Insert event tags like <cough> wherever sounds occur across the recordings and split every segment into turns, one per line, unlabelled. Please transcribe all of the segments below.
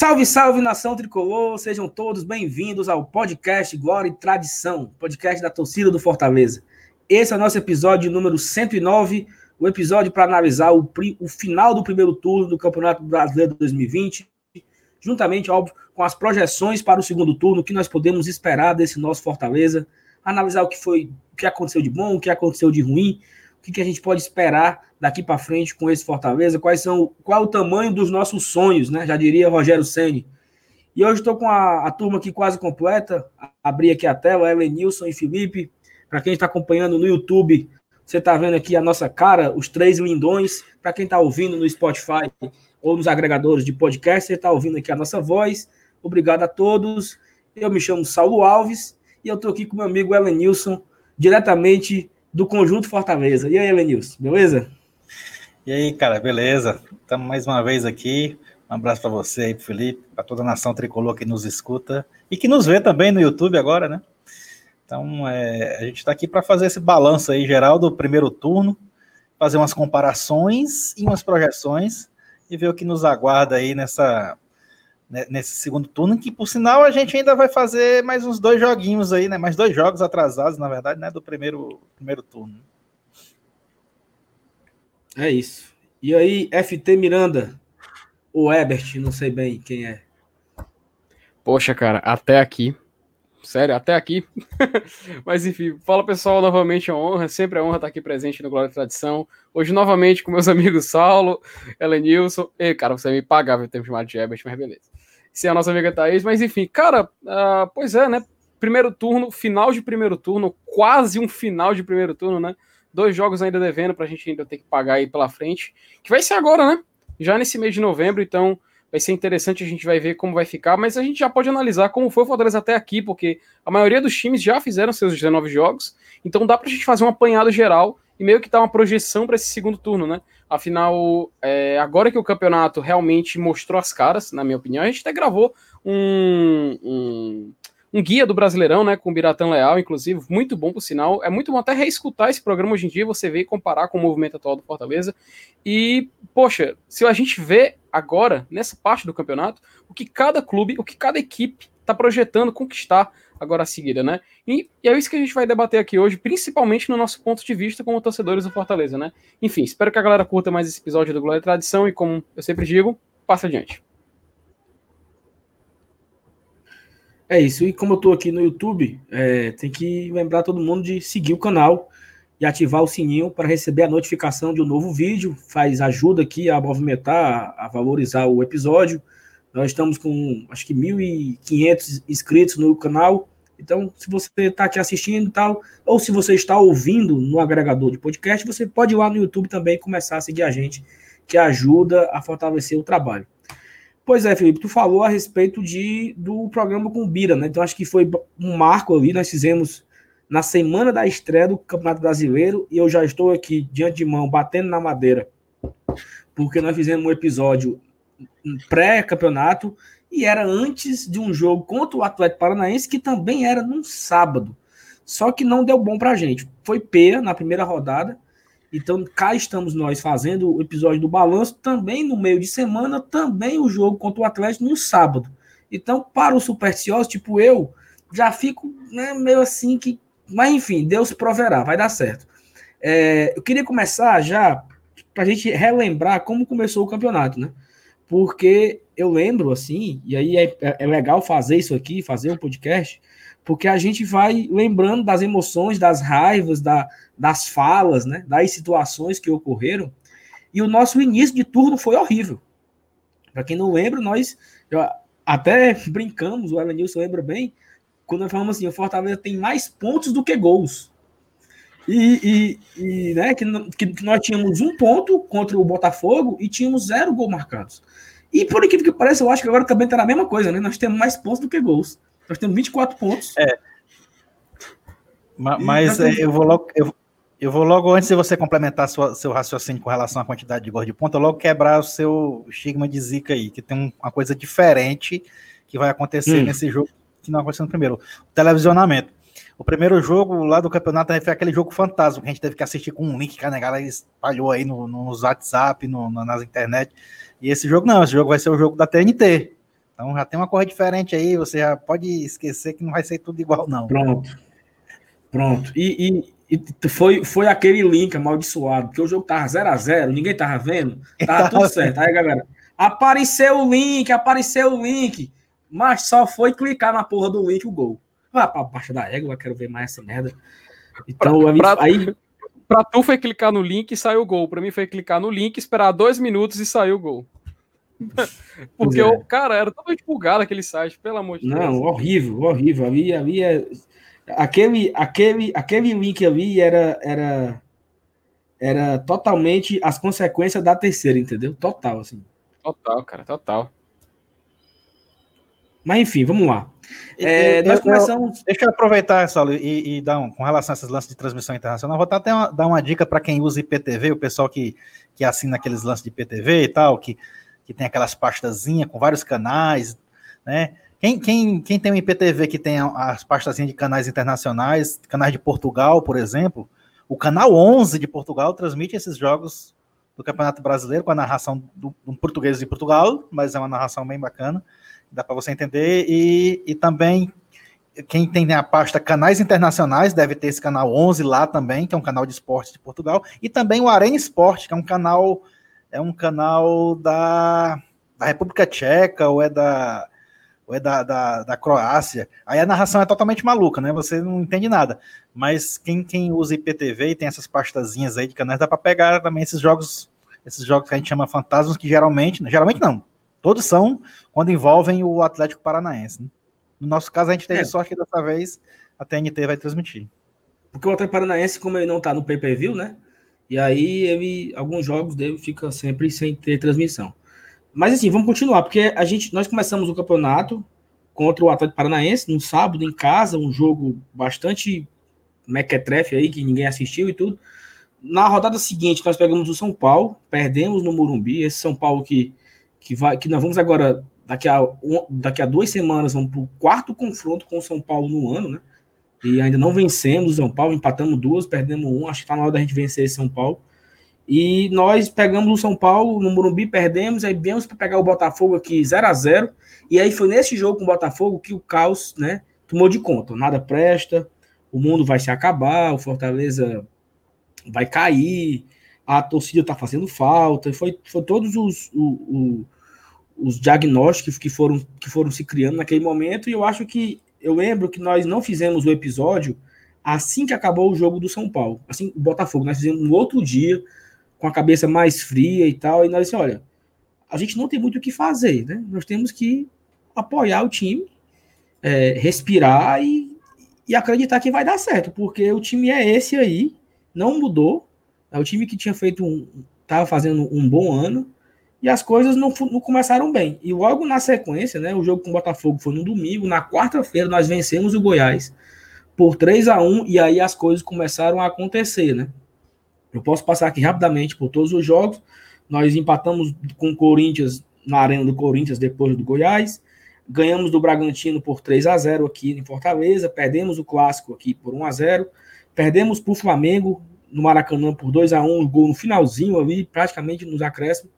Salve, salve nação tricolor! Sejam todos bem-vindos ao podcast Glória e Tradição, podcast da torcida do Fortaleza. Esse é o nosso episódio número 109, o episódio para analisar o, o, final do primeiro turno do Campeonato Brasileiro de 2020, juntamente, óbvio, com as projeções para o segundo turno, o que nós podemos esperar desse nosso Fortaleza, analisar o que foi, o que aconteceu de bom, o que aconteceu de ruim, que, que a gente pode esperar daqui para frente com esse Fortaleza, quais são, qual é o tamanho dos nossos sonhos, né? Já diria Rogério Ceni. E hoje estou com a, a, turma aqui quase completa. Abri aqui a tela, Nilson e Felipe. Para quem está acompanhando no YouTube, você está vendo aqui a nossa cara, os três lindões. Para quem está ouvindo no Spotify ou nos agregadores de podcast, você está ouvindo aqui a nossa voz. Obrigado a todos. Eu me chamo Saulo Alves e eu estou aqui com meu amigo Nilson, diretamente do Conjunto Fortaleza. E aí, Elenilson, beleza?
E aí, cara, beleza? Estamos mais uma vez aqui. Um abraço para você aí, Felipe, para toda a nação tricolor que nos escuta e que nos vê também no YouTube agora, né? Então, é, a gente está aqui para fazer esse balanço aí geral do primeiro turno, fazer umas comparações e umas projeções e ver o que nos aguarda aí nessa nesse segundo turno, que por sinal a gente ainda vai fazer mais uns dois joguinhos aí, né? Mais dois jogos atrasados, na verdade, né? Do primeiro, primeiro turno.
É isso. E aí, FT Miranda, o Ebert, não sei bem quem é.
Poxa, cara, até aqui. Sério, até aqui. <laughs> Mas enfim, fala pessoal, novamente é uma honra, sempre é honra estar aqui presente no Glória e Tradição. Hoje, novamente, com meus amigos Saulo, Elenilson. E, cara, você me pagava o tempo chamado de Ebert, mas beleza sem a nossa amiga Thaís, mas enfim, cara, uh, pois é, né? Primeiro turno, final de primeiro turno, quase um final de primeiro turno, né? Dois jogos ainda devendo pra gente ainda ter que pagar aí pela frente, que vai ser agora, né? Já nesse mês de novembro, então vai ser interessante, a gente vai ver como vai ficar, mas a gente já pode analisar como foi o Fortaleza até aqui, porque a maioria dos times já fizeram seus 19 jogos, então dá pra gente fazer um apanhado geral e meio que dar uma projeção para esse segundo turno, né? Afinal, é, agora que o campeonato realmente mostrou as caras, na minha opinião, a gente até gravou um, um, um guia do Brasileirão, né, com o Biratã Leal, inclusive, muito bom por sinal. É muito bom até reescutar esse programa hoje em dia, você ver e comparar com o movimento atual do Fortaleza. E, poxa, se a gente vê agora, nessa parte do campeonato, o que cada clube, o que cada equipe está projetando conquistar agora a seguida, né? E, e, é isso que a gente vai debater aqui hoje, principalmente no nosso ponto de vista como torcedores do Fortaleza, né? Enfim, espero que a galera curta mais esse episódio do Glória e Tradição e, como eu sempre digo, passa adiante.
É isso, e como eu tô aqui no YouTube, é, tem que lembrar todo mundo de seguir o canal e ativar o sininho para receber a notificação de um novo vídeo, faz ajuda aqui a movimentar, a valorizar o episódio. Nós estamos com acho que 1.500 inscritos no canal. Então, se você está aqui assistindo e tal, ou se você está ouvindo no agregador de podcast, você pode ir lá no YouTube também e começar a seguir a gente, que ajuda a fortalecer o trabalho. Pois é, Felipe, tu falou a respeito de, do programa com o Bira, né? Então, acho que foi um marco ali, nós fizemos na semana da estreia do Campeonato Brasileiro, e eu já estou aqui, diante de mão, batendo na madeira, porque nós fizemos um episódio pré-campeonato e era antes de um jogo contra o Atlético Paranaense, que também era num sábado. Só que não deu bom pra gente. Foi peia na primeira rodada. Então, cá estamos nós fazendo o episódio do balanço, também no meio de semana, também o jogo contra o Atlético no sábado. Então, para o supersticioso, tipo eu, já fico né, meio assim que. Mas enfim, Deus proverá, vai dar certo. É, eu queria começar já para a gente relembrar como começou o campeonato, né? Porque eu lembro assim, e aí é, é, legal fazer isso aqui, fazer um podcast, porque a gente vai lembrando das emoções, das raivas, da, das falas, né, das situações que ocorreram, e o nosso início de turno foi horrível. Para quem não lembra, nós até brincamos, o Elenilson lembra bem, quando nós falamos assim, o Fortaleza tem mais pontos do que gols. E, e, e né, que, que, nós tínhamos um ponto contra o Botafogo e tínhamos zero gols marcados. E por incrível que pareça, eu acho que agora também está na mesma coisa, né? Nós temos mais pontos do que gols. Nós temos 24 pontos.
É. Mas, mas é, eu vou logo. Eu, eu vou logo, antes de você complementar sua, seu raciocínio com relação à quantidade de gols de ponta, logo quebrar o seu estigma de zica aí, que tem uma coisa diferente que vai acontecer hum. nesse jogo que não aconteceu no primeiro. O televisionamento. O primeiro jogo lá do campeonato foi aquele jogo fantasma que a gente teve que assistir com um link que a negada espalhou aí no, nos WhatsApp, no, nas internet. E esse jogo não, esse jogo vai ser o jogo da TNT. Então já tem uma coisa diferente aí, você já pode esquecer que não vai ser tudo igual, não.
Pronto. Pronto. E, e, e foi, foi aquele link amaldiçoado, porque o jogo tava 0x0, ninguém tava vendo, tava tudo <laughs> certo. Aí, galera, apareceu o link, apareceu o link, mas só foi clicar na porra do link o gol. Vá pra baixo da égua, quero ver mais essa merda.
Então, pra, pra, aí. Pra tu foi clicar no link e saiu o gol. Pra mim foi clicar no link, esperar dois minutos e saiu o gol. <laughs> Porque, é. o cara, era totalmente bugado aquele site, pelo amor de
Deus. Não, horrível, horrível. Ali, ali é... aquele, aquele, aquele link ali era, era, era totalmente as consequências da terceira, entendeu? Total, assim.
Total, cara, total.
Mas enfim, vamos lá. É,
nós começamos. deixa eu aproveitar, Saulo, e, e, dar um, com relação a esses lances de transmissão internacional, vou até uma, dar uma dica para quem usa IPTV, o pessoal que, que assina aqueles lances de IPTV e tal, que que tem aquelas pastazinhas com vários canais, né? Quem, quem, quem tem um IPTV que tem as pastazinhas de canais internacionais, canais de Portugal, por exemplo, o canal 11 de Portugal transmite esses jogos do Campeonato Brasileiro com a narração do, do português de Portugal, mas é uma narração bem bacana, dá para você entender. E, e também quem tem a pasta Canais Internacionais deve ter esse canal 11 lá também, que é um canal de esporte de Portugal, e também o Arena Esporte, que é um canal é um canal da, da República Tcheca ou é da ou é da, da, da, Croácia. Aí a narração é totalmente maluca, né? Você não entende nada. Mas quem, quem usa IPTV e tem essas pastazinhas aí de canais, dá para pegar também esses jogos, esses jogos que a gente chama fantasmas, que geralmente, geralmente não, todos são quando envolvem o Atlético Paranaense. Né? No nosso caso, a gente teve é. sorte que dessa vez a TNT vai transmitir.
Porque o Atlético Paranaense, como ele não tá no pay-per-view, né? E aí ele, alguns jogos dele fica sempre sem ter transmissão. Mas assim, vamos continuar, porque a gente, nós começamos o campeonato contra o Atlético Paranaense no sábado em casa, um jogo bastante mequetrefe aí que ninguém assistiu e tudo. Na rodada seguinte nós pegamos o São Paulo, perdemos no Morumbi, esse São Paulo que que vai que nós vamos agora daqui a daqui a duas semanas vamos para o quarto confronto com o São Paulo no ano, né? e ainda não vencemos o São Paulo, empatamos duas, perdemos um, acho que está na hora da gente vencer esse São Paulo. E nós pegamos o São Paulo no Morumbi, perdemos, aí viemos para pegar o Botafogo aqui 0 a 0 e aí foi nesse jogo com o Botafogo que o caos, né, tomou de conta. Nada presta, o mundo vai se acabar, o Fortaleza vai cair, a torcida está fazendo falta, foi, foi todos os, os, os diagnósticos que foram, que foram se criando naquele momento, e eu acho que eu lembro que nós não fizemos o episódio assim que acabou o jogo do São Paulo. Assim, o Botafogo, nós fizemos no outro dia, com a cabeça mais fria e tal, e nós assim, olha, a gente não tem muito o que fazer, né? Nós temos que apoiar o time, é, respirar e, e acreditar que vai dar certo, porque o time é esse aí, não mudou, o time que tinha feito um, estava fazendo um bom ano, e as coisas não, não, começaram bem. E logo na sequência, né, o jogo com o Botafogo foi no domingo, na quarta-feira nós vencemos o Goiás por 3 a 1 e aí as coisas começaram a acontecer, né? Eu posso passar aqui rapidamente por todos os jogos. Nós empatamos com o Corinthians na arena do Corinthians depois do Goiás. Ganhamos do Bragantino por 3 a 0 aqui em Fortaleza, perdemos o clássico aqui por 1 a 0. Perdemos para o Flamengo no Maracanã por 2 a 1, um gol no finalzinho ali, praticamente nos acréscimos.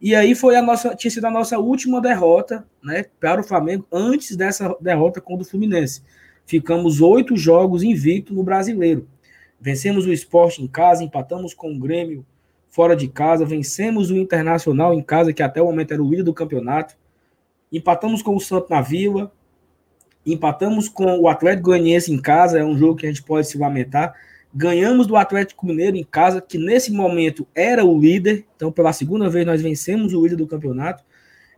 E aí foi a nossa, tinha sido a nossa última derrota, né, para o Flamengo antes dessa derrota contra o Fluminense. Ficamos oito jogos invicto no Brasileiro. Vencemos o Esporte em casa, empatamos com o Grêmio fora de casa, vencemos o Internacional em casa, que até o momento era o líder do campeonato. Empatamos com o Santo na Vila, empatamos com o Atlético Goianiense em casa, é um jogo que a gente pode se lamentar Ganhamos do Atlético Mineiro em casa, que nesse momento era o líder. Então, pela segunda vez, nós vencemos o líder do campeonato.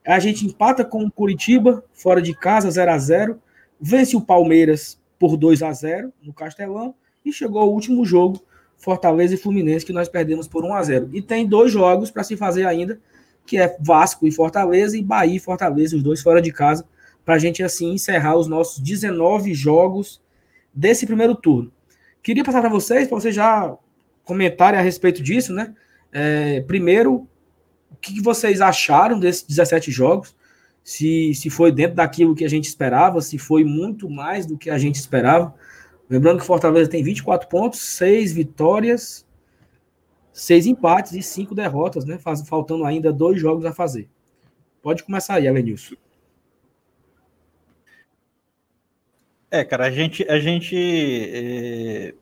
A gente empata com o Curitiba, fora de casa, 0 a 0 Vence o Palmeiras por 2 a 0 no Castelão. E chegou o último jogo, Fortaleza e Fluminense, que nós perdemos por 1 a 0 E tem dois jogos para se fazer ainda, que é Vasco e Fortaleza, e Bahia e Fortaleza, os dois fora de casa, para a gente assim encerrar os nossos 19 jogos desse primeiro turno. Queria passar para vocês, para vocês já comentarem a respeito disso, né? É, primeiro, o que vocês acharam desses 17 jogos? Se, se foi dentro daquilo que a gente esperava, se foi muito mais do que a gente esperava. Lembrando que Fortaleza tem 24 pontos, 6 vitórias, 6 empates e 5 derrotas, né? Faz, faltando ainda dois jogos a fazer. Pode começar aí, Elenilson.
É, cara, a gente, a gente é,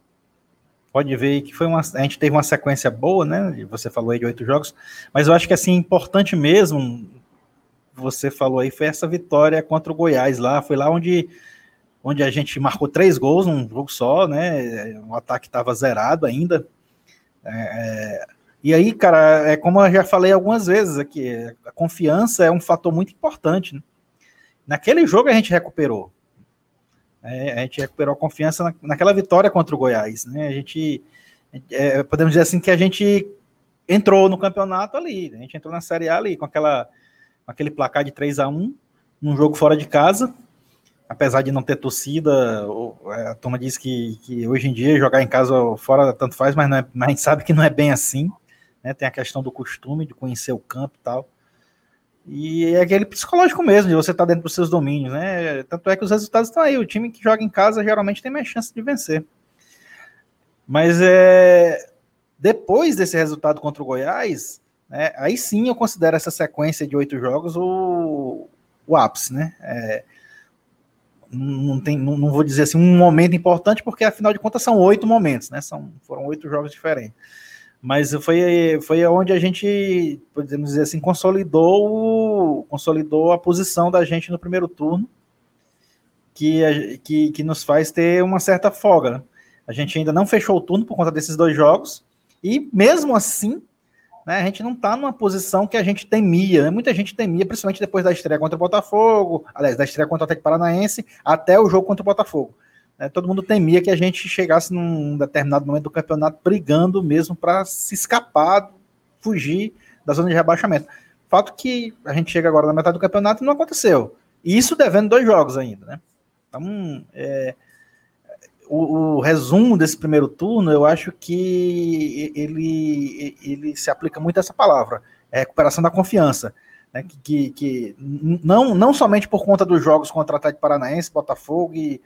pode ver que foi uma, a gente teve uma sequência boa, né? Você falou aí de oito jogos, mas eu acho que assim importante mesmo, você falou aí foi essa vitória contra o Goiás lá, foi lá onde onde a gente marcou três gols num jogo só, né? O ataque estava zerado ainda. É, é, e aí, cara, é como eu já falei algumas vezes aqui, a confiança é um fator muito importante. Né? Naquele jogo a gente recuperou. É, a gente recuperou a confiança na, naquela vitória contra o Goiás. Né? A gente, é, podemos dizer assim, que a gente entrou no campeonato ali, a gente entrou na Série A ali, com, aquela, com aquele placar de 3 a 1 num jogo fora de casa, apesar de não ter torcida, é, a turma diz que, que hoje em dia jogar em casa fora tanto faz, mas, é, mas a gente sabe que não é bem assim, né? Tem a questão do costume de conhecer o campo e tal. E é aquele psicológico mesmo, de você estar tá dentro dos seus domínios, né? Tanto é que os resultados estão aí. O time que joga em casa geralmente tem mais chance de vencer. Mas é, depois desse resultado contra o Goiás, né, aí sim eu considero essa sequência de oito jogos o, o ápice, né? É, não, tem, não, não, vou dizer assim um momento importante, porque afinal de contas são oito momentos, né? São, foram oito jogos diferentes. Mas foi, foi onde a gente, podemos dizer assim, consolidou, consolidou a posição da gente no primeiro turno, que, que, que nos faz ter uma certa folga. Né? A gente ainda não fechou o turno por conta desses dois jogos, e mesmo assim, né, a gente não está numa posição que a gente temia. Né? Muita gente temia, principalmente depois da estreia contra o Botafogo, aliás, da estreia contra o Atlético Paranaense, até o jogo contra o Botafogo. É, todo mundo temia que a gente chegasse num determinado momento do campeonato brigando mesmo para se escapar, fugir da zona de rebaixamento. Fato que a gente chega agora na metade do campeonato e não aconteceu. E isso devendo dois jogos ainda, né? Então, é, o, o, resumo desse primeiro turno, eu acho que ele, ele se aplica muito a essa palavra, é recuperação da confiança. Né, que, que, que, não, não somente por conta dos jogos contra o Atlético Paranaense, Botafogo e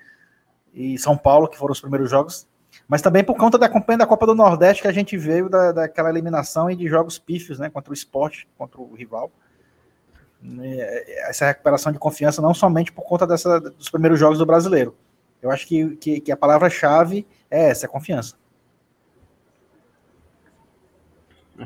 e São Paulo, que foram os primeiros jogos, mas também por conta da campanha da Copa do Nordeste que a gente veio da, daquela eliminação e de jogos pífios, né, contra o esporte, contra o rival. Essa recuperação de confiança não somente por conta dessa, dos primeiros jogos do brasileiro. Eu acho que, que, que a palavra-chave é essa, é confiança.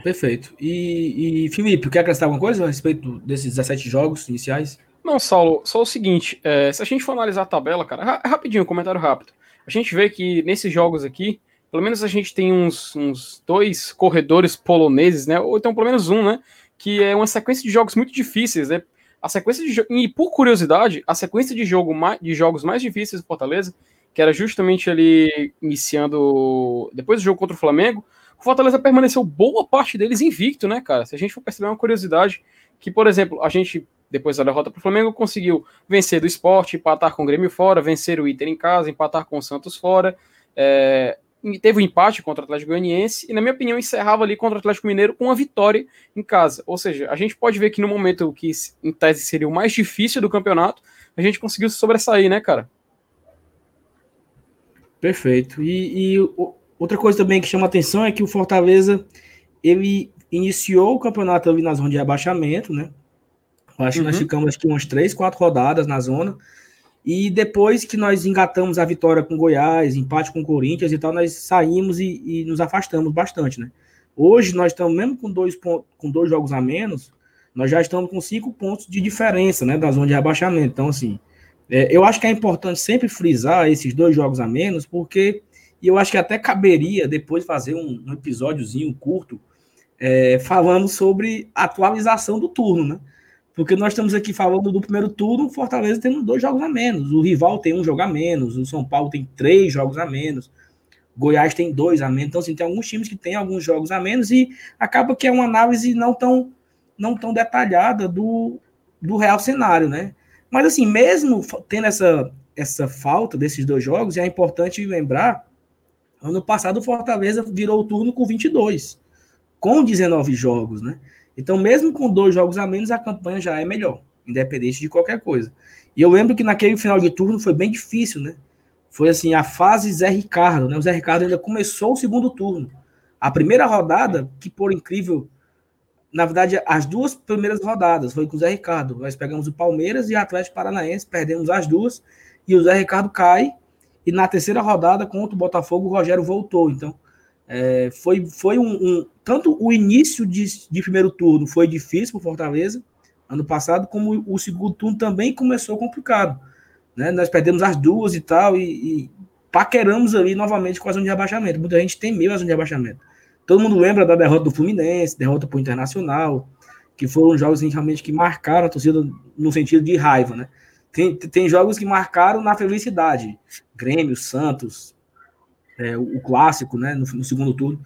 Perfeito. E, e Felipe, quer acrescentar alguma coisa a respeito desses 17 jogos iniciais?
Não, Saulo, só o seguinte, é, se a gente for analisar a tabela, cara, ra rapidinho, comentário rápido. A gente vê que nesses jogos aqui, pelo menos a gente tem uns, uns dois corredores poloneses, né? Ou então pelo menos um, né? Que é uma sequência de jogos muito difíceis, né? A sequência de e por curiosidade, a sequência de jogo de jogos mais difíceis do Fortaleza, que era justamente ali iniciando depois do jogo contra o Flamengo, o Fortaleza permaneceu boa parte deles invicto, né, cara? Se a gente for perceber uma curiosidade, que por exemplo, a gente depois da derrota para o Flamengo, conseguiu vencer do esporte, empatar com o Grêmio fora, vencer o Inter em casa, empatar com o Santos fora. É, teve um empate contra o Atlético Goianiense e, na minha opinião, encerrava ali contra o Atlético Mineiro com uma vitória em casa. Ou seja, a gente pode ver que no momento que, em tese, seria o mais difícil do campeonato, a gente conseguiu se sobressair, né, cara?
Perfeito. E, e outra coisa também que chama atenção é que o Fortaleza ele iniciou o campeonato ali na zona de abaixamento, né? Acho uhum. que nós uhum. ficamos acho que umas três, quatro rodadas na zona. E depois que nós engatamos a vitória com Goiás, empate com Corinthians e tal, nós saímos e, e nos afastamos bastante, né? Hoje nós estamos, mesmo com dois, com dois jogos a menos, nós já estamos com cinco pontos de diferença, né? Da zona de rebaixamento. Então, assim, é, eu acho que é importante sempre frisar esses dois jogos a menos, porque e eu acho que até caberia depois fazer um, um episódiozinho curto é, falando sobre atualização do turno, né? Porque nós estamos aqui falando do primeiro turno, o Fortaleza tem dois jogos a menos, o rival tem um jogo a menos, o São Paulo tem três jogos a menos, Goiás tem dois a menos. Então, assim, tem alguns times que têm alguns jogos a menos e acaba que é uma análise não tão, não tão detalhada do, do real cenário, né? Mas, assim, mesmo tendo essa, essa falta desses dois jogos, é importante lembrar, ano passado o Fortaleza virou o turno com 22, com 19 jogos, né? Então, mesmo com dois jogos a menos, a campanha já é melhor, independente de qualquer coisa. E eu lembro que naquele final de turno foi bem difícil, né? Foi assim, a fase Zé Ricardo, né? O Zé Ricardo ainda começou o segundo turno. A primeira rodada, que por incrível, na verdade, as duas primeiras rodadas foi com o Zé Ricardo. Nós pegamos o Palmeiras e o Atlético Paranaense, perdemos as duas. e o Zé Ricardo cai, e na terceira rodada contra o Botafogo o Rogério voltou. Então, é, foi, foi um, um, Tanto o início de, de primeiro turno foi difícil para Fortaleza, ano passado, como o segundo turno também começou complicado. Né? Nós perdemos as duas e tal, e, e paqueramos ali novamente com a zona de rebaixamento. Muita gente temeu a zona de rebaixamento. Todo mundo lembra da derrota do Fluminense, derrota para o Internacional, que foram jogos realmente que marcaram a torcida no sentido de raiva, né? Tem, tem jogos que marcaram na felicidade. Grêmio, Santos, é, o, o, clássico, né? No, no, segundo turno.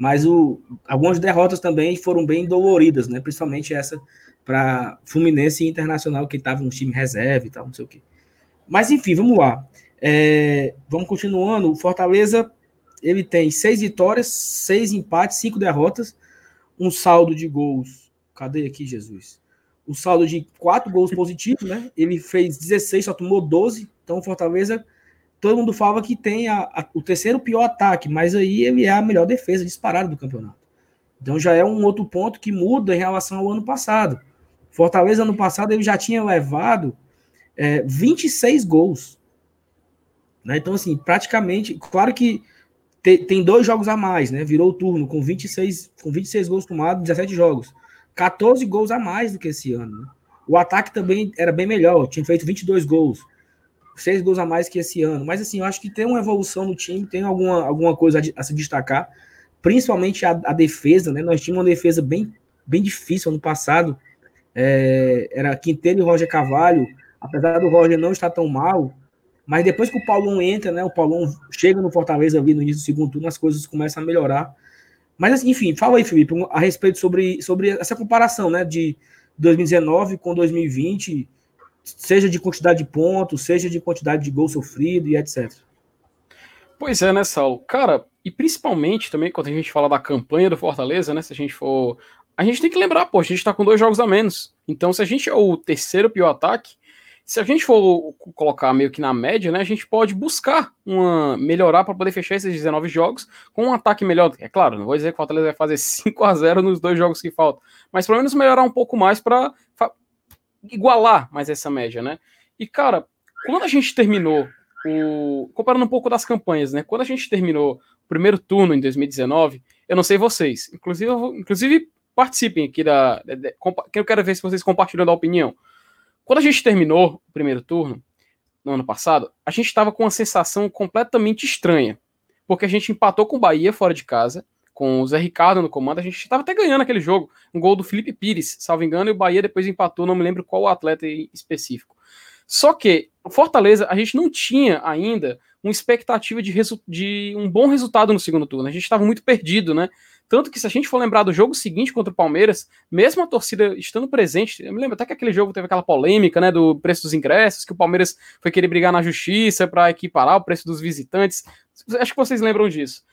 Mas o, algumas derrotas também foram bem doloridas, né? Principalmente essa para Fluminense e Internacional, que estava um time reserva e tal, não sei o quê. Mas enfim, vamos lá. É, vamos continuando. O Fortaleza ele tem seis vitórias, seis empates, cinco derrotas, um saldo de gols. Cadê aqui, Jesus? Um saldo de quatro gols positivos, né? Ele fez 16, só tomou 12. Então, o Fortaleza, todo mundo fala que tem a, a, o terceiro pior ataque, mas aí ele é a melhor defesa disparada do campeonato. Então, já é um outro ponto que muda em relação ao ano passado. Fortaleza, ano passado, ele já tinha levado é, 26 gols. Né? Então, assim, praticamente, claro que te, tem dois jogos a mais, né? Virou o turno com 26, com 26 gols tomados, 17 jogos. 14 gols a mais do que esse ano. Né? O ataque também era bem melhor, tinha feito 22 gols. 6 gols a mais que esse ano. Mas assim, eu acho que tem uma evolução no time, tem alguma, alguma coisa a, a se destacar, principalmente a, a, defesa, né? Nós tínhamos uma defesa bem, bem difícil ano passado. É, era Quinteiro e Roger Cavalho. Apesar do Roger não estar tão mal, mas depois que o Paulão entra, né? O Paulão chega no Fortaleza ali no início do segundo turno, as coisas começam a melhorar. Mas, assim, enfim, fala aí, Felipe, a respeito sobre, sobre essa comparação, né? De 2019 com 2020, seja de quantidade de pontos, seja de quantidade de gol sofrido e etc.
Pois é, né, Saulo? Cara, e principalmente também quando a gente fala da campanha do Fortaleza, né? Se a gente for. A gente tem que lembrar, pô, a gente tá com dois jogos a menos. Então, se a gente é o terceiro pior ataque, se a gente for colocar meio que na média, né, a gente pode buscar uma melhorar para poder fechar esses 19 jogos com um ataque melhor. É claro, não vou dizer que o Fortaleza vai fazer <laughs> 5 a 0 nos dois jogos que faltam, mas pelo menos melhorar um pouco mais para igualar mais essa média, né? E cara, quando a gente terminou o comparando um pouco das campanhas, né? Quando a gente terminou o primeiro turno em 2019, eu não sei vocês, inclusive inclusive participem aqui da, que eu quero ver se vocês compartilham da opinião. Quando a gente terminou o primeiro turno, no ano passado, a gente estava com uma sensação completamente estranha. Porque a gente empatou com o Bahia fora de casa, com o Zé Ricardo no comando, a gente estava até ganhando aquele jogo. Um gol do Felipe Pires, salvo engano, e o Bahia depois empatou, não me lembro qual atleta específico. Só que Fortaleza, a gente não tinha ainda uma expectativa de, de um bom resultado no segundo turno. A gente estava muito perdido, né? Tanto que se a gente for lembrar do jogo seguinte contra o Palmeiras, mesmo a torcida estando presente, eu me lembro até que aquele jogo teve aquela polêmica, né, do preço dos ingressos, que o Palmeiras foi querer brigar na justiça para equiparar o preço dos visitantes. Acho que vocês lembram disso.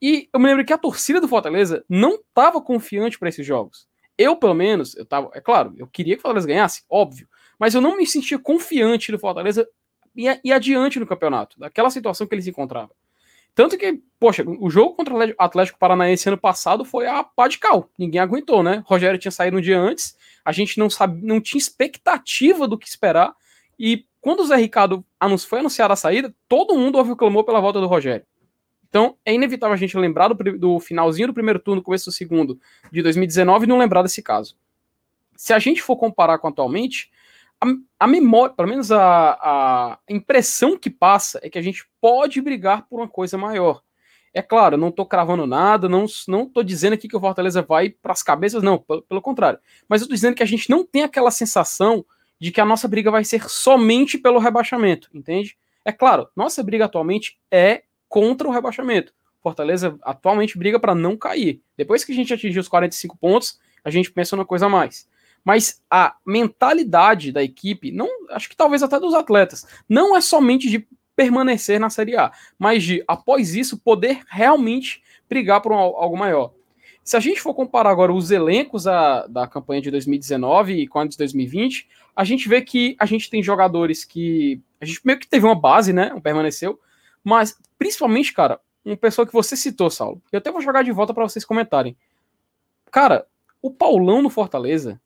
E eu me lembro que a torcida do Fortaleza não estava confiante para esses jogos. Eu, pelo menos, eu tava, é claro, eu queria que o Fortaleza ganhasse, óbvio, mas eu não me sentia confiante do Fortaleza e, adiante no campeonato, daquela situação que ele se encontrava. Tanto que, poxa, o jogo contra o Atlético Paranaense ano passado foi a pá de cal. Ninguém aguentou, né? O Rogério tinha saído um dia antes, a gente não sabe, não tinha expectativa do que esperar. E quando o Zé Ricardo foi anunciado a saída, todo mundo ouviu clamor pela volta do Rogério. Então, é inevitável a gente lembrar do, do finalzinho do primeiro turno, começo do segundo de 2019 e não lembrar desse caso. Se a gente for comparar com atualmente, a, a memória, pelo menos a, a impressão que passa é que a gente pode brigar por uma coisa maior. É claro, não estou cravando nada, não estou dizendo aqui que o Fortaleza vai para as cabeças, não, pelo, pelo contrário. Mas eu estou dizendo que a gente não tem aquela sensação de que a nossa briga vai ser somente pelo rebaixamento, entende? É claro, nossa briga atualmente é contra o rebaixamento. Fortaleza atualmente briga para não cair. Depois que a gente atingir os 45 pontos, a gente pensa numa coisa a mais mas a mentalidade da equipe, não, acho que talvez até dos atletas, não é somente de permanecer na Série A, mas de após isso poder realmente brigar por um, algo maior. Se a gente for comparar agora os elencos a, da campanha de 2019 e com a de 2020, a gente vê que a gente tem jogadores que a gente meio que teve uma base, né, permaneceu, mas principalmente, cara, uma pessoa que você citou, Saulo. Eu até vou jogar de volta para vocês comentarem. Cara, o Paulão no Fortaleza,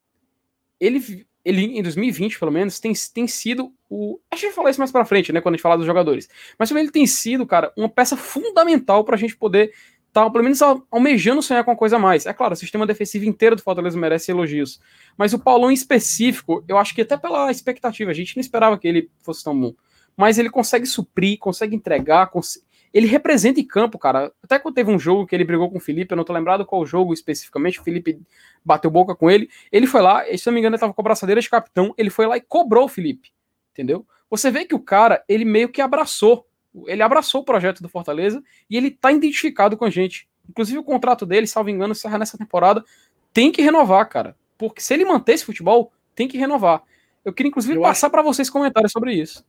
ele ele em 2020, pelo menos, tem, tem sido o. A gente vai falar isso mais pra frente, né? Quando a gente falar dos jogadores. Mas ele tem sido, cara, uma peça fundamental pra gente poder tá, pelo menos almejando sonhar com uma coisa a mais. É claro, o sistema defensivo inteiro do Fortaleza merece elogios. Mas o Paulão em específico, eu acho que até pela expectativa, a gente não esperava que ele fosse tão bom. Mas ele consegue suprir, consegue entregar, cons... ele representa em campo, cara. Até quando teve um jogo que ele brigou com o Felipe, eu não tô lembrado qual jogo especificamente, o Felipe bateu boca com ele. Ele foi lá, se não me engano, ele tava com a braçadeira de capitão, ele foi lá e cobrou o Felipe, entendeu? Você vê que o cara, ele meio que abraçou ele abraçou o projeto do Fortaleza e ele está identificado com a gente. Inclusive, o contrato dele, salvo engano, encerra nessa temporada. Tem que renovar, cara. Porque se ele manter esse futebol, tem que renovar. Eu queria, inclusive, eu passar acho... para vocês comentários sobre isso.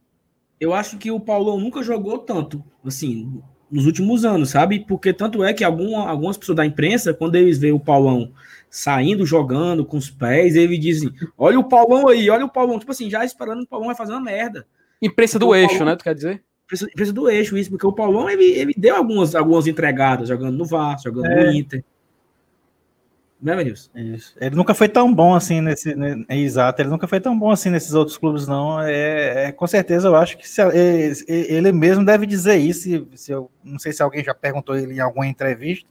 Eu acho que o Paulão nunca jogou tanto, assim, nos últimos anos, sabe? Porque tanto é que algum, algumas pessoas da imprensa, quando eles veem o Paulão saindo, jogando com os pés, eles dizem: olha o Paulão aí, olha o Paulão. Tipo assim, já esperando que o Paulão vai fazer uma merda.
Imprensa do eixo, Paulão... né? Tu quer dizer?
precisa do eixo isso, porque o Paulão ele, ele deu algumas, algumas entregadas jogando no Vasco, jogando é. no Inter.
Não é, Isso. Ele nunca foi tão bom assim nesse. Né, exato, ele nunca foi tão bom assim nesses outros clubes, não. É, é com certeza eu acho que se, ele, ele mesmo deve dizer isso. Se, se eu, não sei se alguém já perguntou ele em alguma entrevista,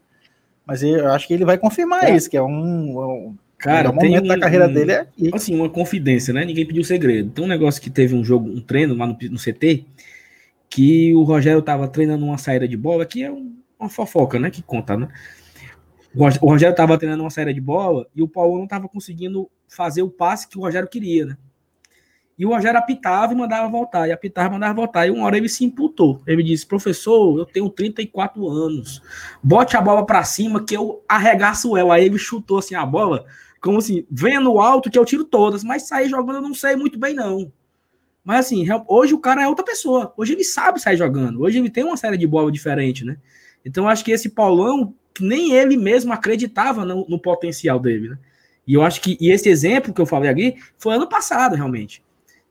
mas eu acho que ele vai confirmar é. isso, que é um. um
Cara, o momento um, da carreira dele é assim, uma confidência, né? Ninguém pediu segredo. Tem um negócio que teve um jogo, um treino lá no, no CT, que o Rogério estava treinando uma saída de bola, que é uma fofoca, né? Que conta, né? O Rogério estava treinando uma saída de bola e o Paulo não estava conseguindo fazer o passe que o Rogério queria, né? E o Rogério apitava e mandava voltar, e apitava e mandava voltar. E uma hora ele se imputou. Ele disse: professor, eu tenho 34 anos, bote a bola para cima que eu arregaço ela. Aí ele chutou assim a bola, como assim, venha no alto que eu tiro todas, mas sair jogando eu não sei muito bem, não. Mas assim, hoje o cara é outra pessoa. Hoje ele sabe sair jogando. Hoje ele tem uma série de bola diferente, né? Então acho que esse Paulão, nem ele mesmo acreditava no, no potencial dele, né? E eu acho que e esse exemplo que eu falei aqui foi ano passado, realmente.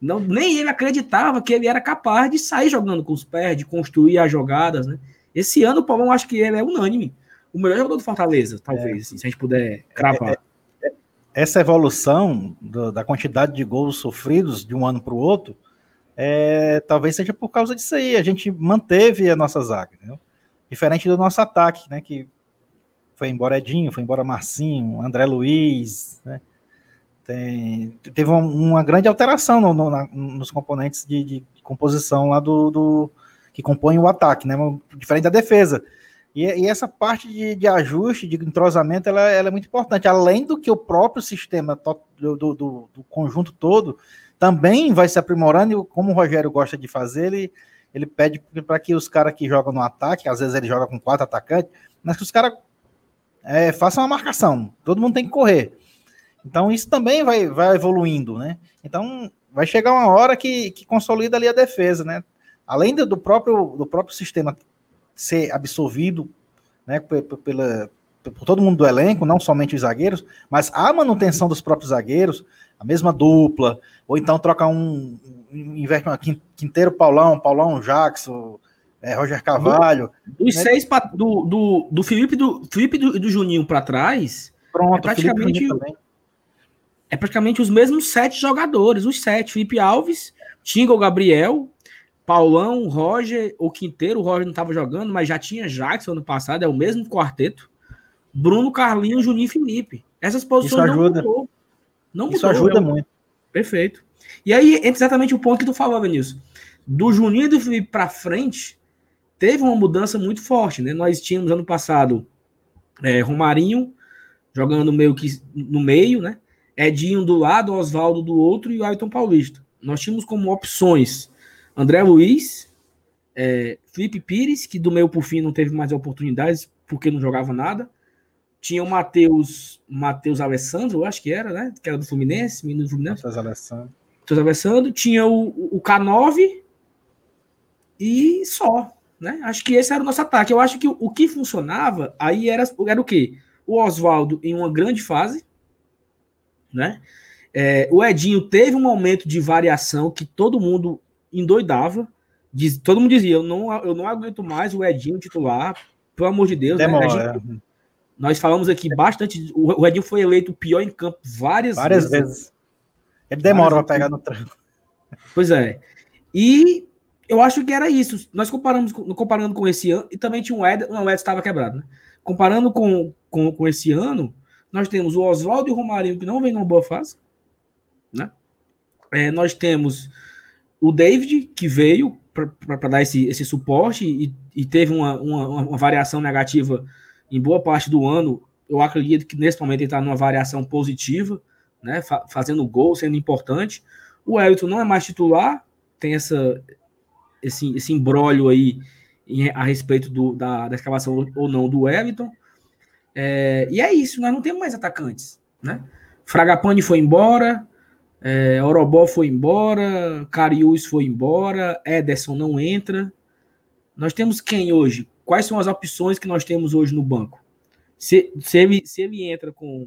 Não, nem ele acreditava que ele era capaz de sair jogando com os pés, de construir as jogadas, né? Esse ano o Paulão acho que ele é unânime. O melhor jogador do Fortaleza, talvez, é. assim, se a gente puder cravar. É, é
essa evolução do, da quantidade de gols sofridos de um ano para o outro é, talvez seja por causa disso aí. A gente manteve a nossa zaga, né? diferente do nosso ataque, né? Que foi embora Edinho, foi embora Marcinho, André Luiz, né? Tem, teve uma, uma, grande alteração no, no, na, nos componentes de, de, composição lá do, do que compõem o ataque, né? Diferente da defesa. E, e essa parte de, de, ajuste, de entrosamento, ela, ela, é muito importante. Além do que o próprio sistema do, do, do conjunto todo também vai se aprimorando, e como o Rogério gosta de fazer, ele, ele pede para que os caras que jogam no ataque, às vezes ele joga com quatro atacantes, mas que os caras é, façam uma marcação, todo mundo tem que correr. Então isso também vai, vai evoluindo, né? Então vai chegar uma hora que, que consolida ali a defesa, né? Além do próprio, do próprio sistema ser absorvido né, pela, por todo mundo do elenco, não somente os zagueiros, mas a manutenção dos próprios zagueiros, a mesma dupla, ou então troca um, inverte uma Quinteiro Paulão, Paulão Jackson, é, Roger Carvalho.
Dos né? seis pra, do, do, do Felipe do Felipe do, do Juninho para trás,
Pronto, é praticamente
é praticamente os mesmos sete jogadores, os sete, Felipe Alves, Tinga, Gabriel, Paulão, Roger, o Quinteiro, o Roger não estava jogando, mas já tinha Jackson ano passado, é o mesmo quarteto. Bruno, Carlinhos, Juninho e Felipe. Essas posições
Isso ajuda. não mudou.
Não
mudou, Isso ajuda é muito.
Perfeito. E aí entra exatamente o ponto que tu falou, Vinícius. Do Juninho e do Felipe para frente, teve uma mudança muito forte, né? Nós tínhamos ano passado é, Romarinho jogando meio que no meio, né? Edinho do lado, Oswaldo do outro e o Ayrton Paulista. Nós tínhamos como opções André Luiz, é, Felipe Pires, que do meio por fim não teve mais oportunidades porque não jogava nada, tinha o Matheus Matheus Alessandro, eu acho que era, né? Que era do Fluminense, menino do Fluminense.
Matheus Alessandro.
Matheus Alessandro. Tinha o, o K9 e só, né? Acho que esse era o nosso ataque. Eu acho que o, que funcionava aí era, era o quê? O Oswaldo em uma grande fase, né? É, o Edinho teve um momento de variação que todo mundo endoidava. Diz, todo mundo dizia: eu não, eu não aguento mais o Edinho titular, pelo amor de Deus.
Demora, né?
nós falamos aqui bastante. O Edinho foi eleito o pior em campo várias,
várias vezes. vezes. Ele demora para pegar no tranco.
Pois é. E eu acho que era isso. Nós comparamos comparando com esse ano, e também tinha um Ed, não, o Ed estava quebrado, né? Comparando com, com, com esse ano, nós temos o Oswaldo e o Romarinho que não vem numa boa fase, né? É, nós temos o David, que veio para dar esse, esse suporte e, e teve uma, uma, uma, variação negativa em boa parte do ano. Eu acredito que nesse momento ele está numa variação positiva, né? Fa fazendo gol, sendo importante. O Elton não é mais titular, tem essa, esse, esse embrólio aí em, a respeito do, da, da escavação ou não do Everton. É, e é isso, nós não temos mais atacantes. Né? Fragapane foi embora, é, Orobó foi embora, Cariús foi embora, Ederson não entra. Nós temos quem hoje? Quais são as opções que nós temos hoje no banco? Se, se, ele, se ele entra com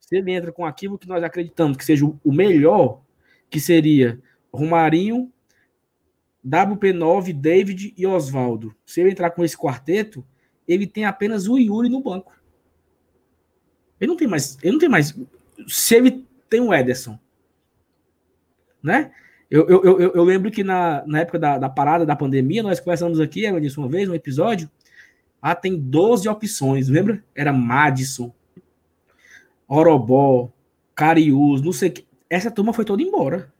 se ele entra com aquilo que nós acreditamos que seja o melhor, que seria Romarinho, WP9, David e Oswaldo. Se ele entrar com esse quarteto, ele tem apenas o Yuri no banco. Ele não tem mais. Ele não tem mais. Se ele tem o Ederson, né? Eu, eu, eu, eu lembro que na, na época da, da parada da pandemia, nós conversamos aqui, Evanilson, uma vez, um episódio. Ah, tem 12 opções, lembra? Era Madison, Orobó, Cariús, não sei o que. Essa turma foi toda embora.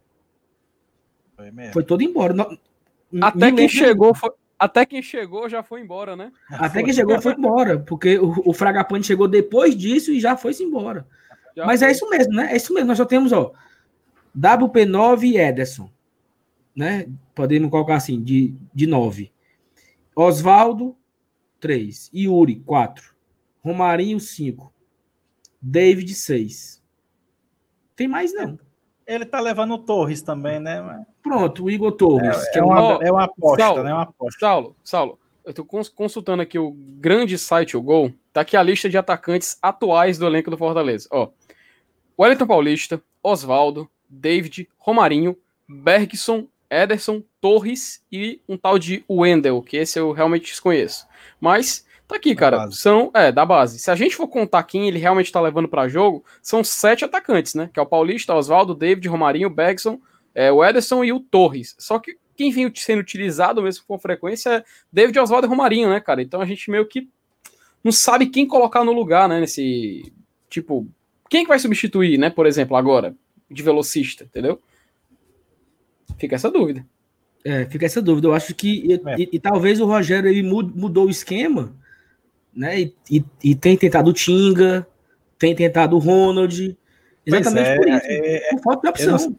Foi, foi toda embora.
Até quem chegou foi, até quem chegou já foi embora, né?
Até quem chegou foi embora, porque o, o Fragapane chegou depois disso e já foi-se embora. Já Mas é foi. é isso mesmo, né? É isso mesmo. Nós só temos, ó, WP9 e Ederson, né? Podemos colocar assim, de, de 9. Oswaldo, 3. Yuri, 4. Romarinho, 5. David, 6. Tem mais, não.
Ele tá levando o Torres também, né?
Pronto, o Igor Torres.
É, é, é uma, é uma aposta,
Saulo,
né? Uma aposta.
Saulo, Saulo, eu tô consultando aqui o grande site, o Gol. Tá aqui a lista de atacantes atuais do elenco do Fortaleza. Ó, Wellington Paulista, Oswaldo, David, Romarinho, Bergson, Ederson, Torres e um tal de Wendel, que esse eu realmente desconheço. Mas Tá aqui, cara. São, é, da base. Se a gente for contar quem ele realmente tá levando para jogo, são sete atacantes, né? Que é o Paulista, Oswaldo, David, Romarinho, Bergson, é, o Ederson e o Torres. Só que quem vem sendo utilizado mesmo com frequência é David, Oswaldo e Romarinho, né, cara? Então a gente meio que não sabe quem colocar no lugar, né? Nesse. Tipo, quem que vai substituir, né? Por exemplo, agora, de velocista, entendeu? Fica essa dúvida.
É, fica essa dúvida. Eu acho que. E, é. e, e talvez o Rogério ele mudou o esquema né? E, e, e, tem tentado o Tinga, tem tentado o Ronald, exatamente é, por isso, é, por falta de opção. Não,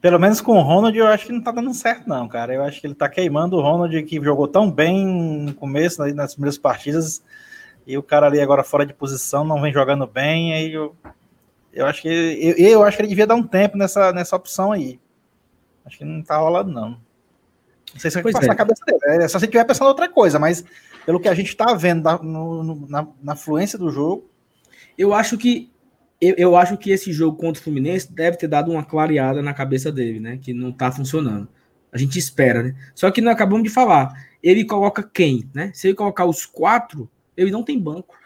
pelo menos com o Ronald eu acho que não tá dando certo não, cara. Eu acho que ele tá queimando o Ronald que jogou tão bem no começo, nas primeiras partidas, e o cara ali agora fora de posição não vem jogando bem, aí eu, eu acho que eu, eu acho que ele devia dar um tempo nessa, nessa opção aí. Acho que não tá rolando não. Não sei se vai passar é. a cabeça dele. É só se tiver pensando outra coisa, mas pelo que a gente está vendo na, no, na, na, fluência do jogo.
Eu acho que eu, eu, acho que esse jogo contra o Fluminense deve ter dado uma clareada na cabeça dele, né? Que não está funcionando. A gente espera, né? Só que nós acabamos de falar. Ele coloca quem, né? Se ele colocar os quatro, ele não tem banco.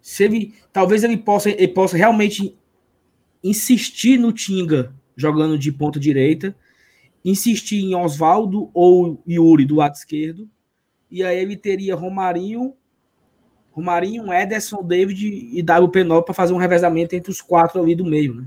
Se ele, talvez ele possa, ele possa realmente insistir no Tinga jogando de ponta direita, insistir em Oswaldo ou Yuri do lado esquerdo e aí ele teria Romarinho, Romarinho, Ederson, David e WP9 para fazer um revezamento entre os quatro ali do meio, né?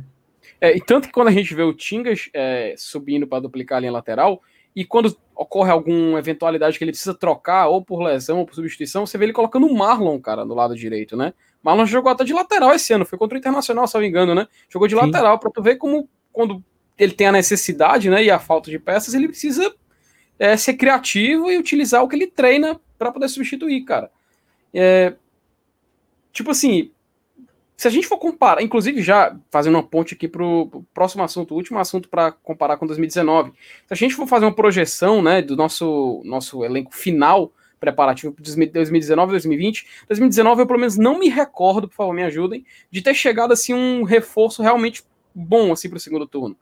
É, e tanto que quando a gente vê o Tingas é, subindo para duplicar a linha lateral, e quando ocorre alguma eventualidade que ele precisa trocar, ou por lesão, ou por substituição, você vê ele colocando o Marlon, cara, no lado direito, né? Marlon jogou até de lateral esse ano, foi contra o Internacional, se não me engano, né? Jogou de Sim. lateral, para tu ver como quando ele tem a necessidade, né, e a falta de peças, ele precisa é, ser criativo e utilizar o que ele treina para poder substituir, cara. É, tipo assim, se a gente for comparar, inclusive já fazendo uma ponte aqui para o próximo assunto, o último assunto para comparar com 2019, se a gente for fazer uma projeção, né, do nosso nosso elenco final preparativo para 2019 2020, 2019 eu pelo menos não me recordo, por favor, me ajudem, de ter chegado assim um reforço realmente bom assim para o segundo turno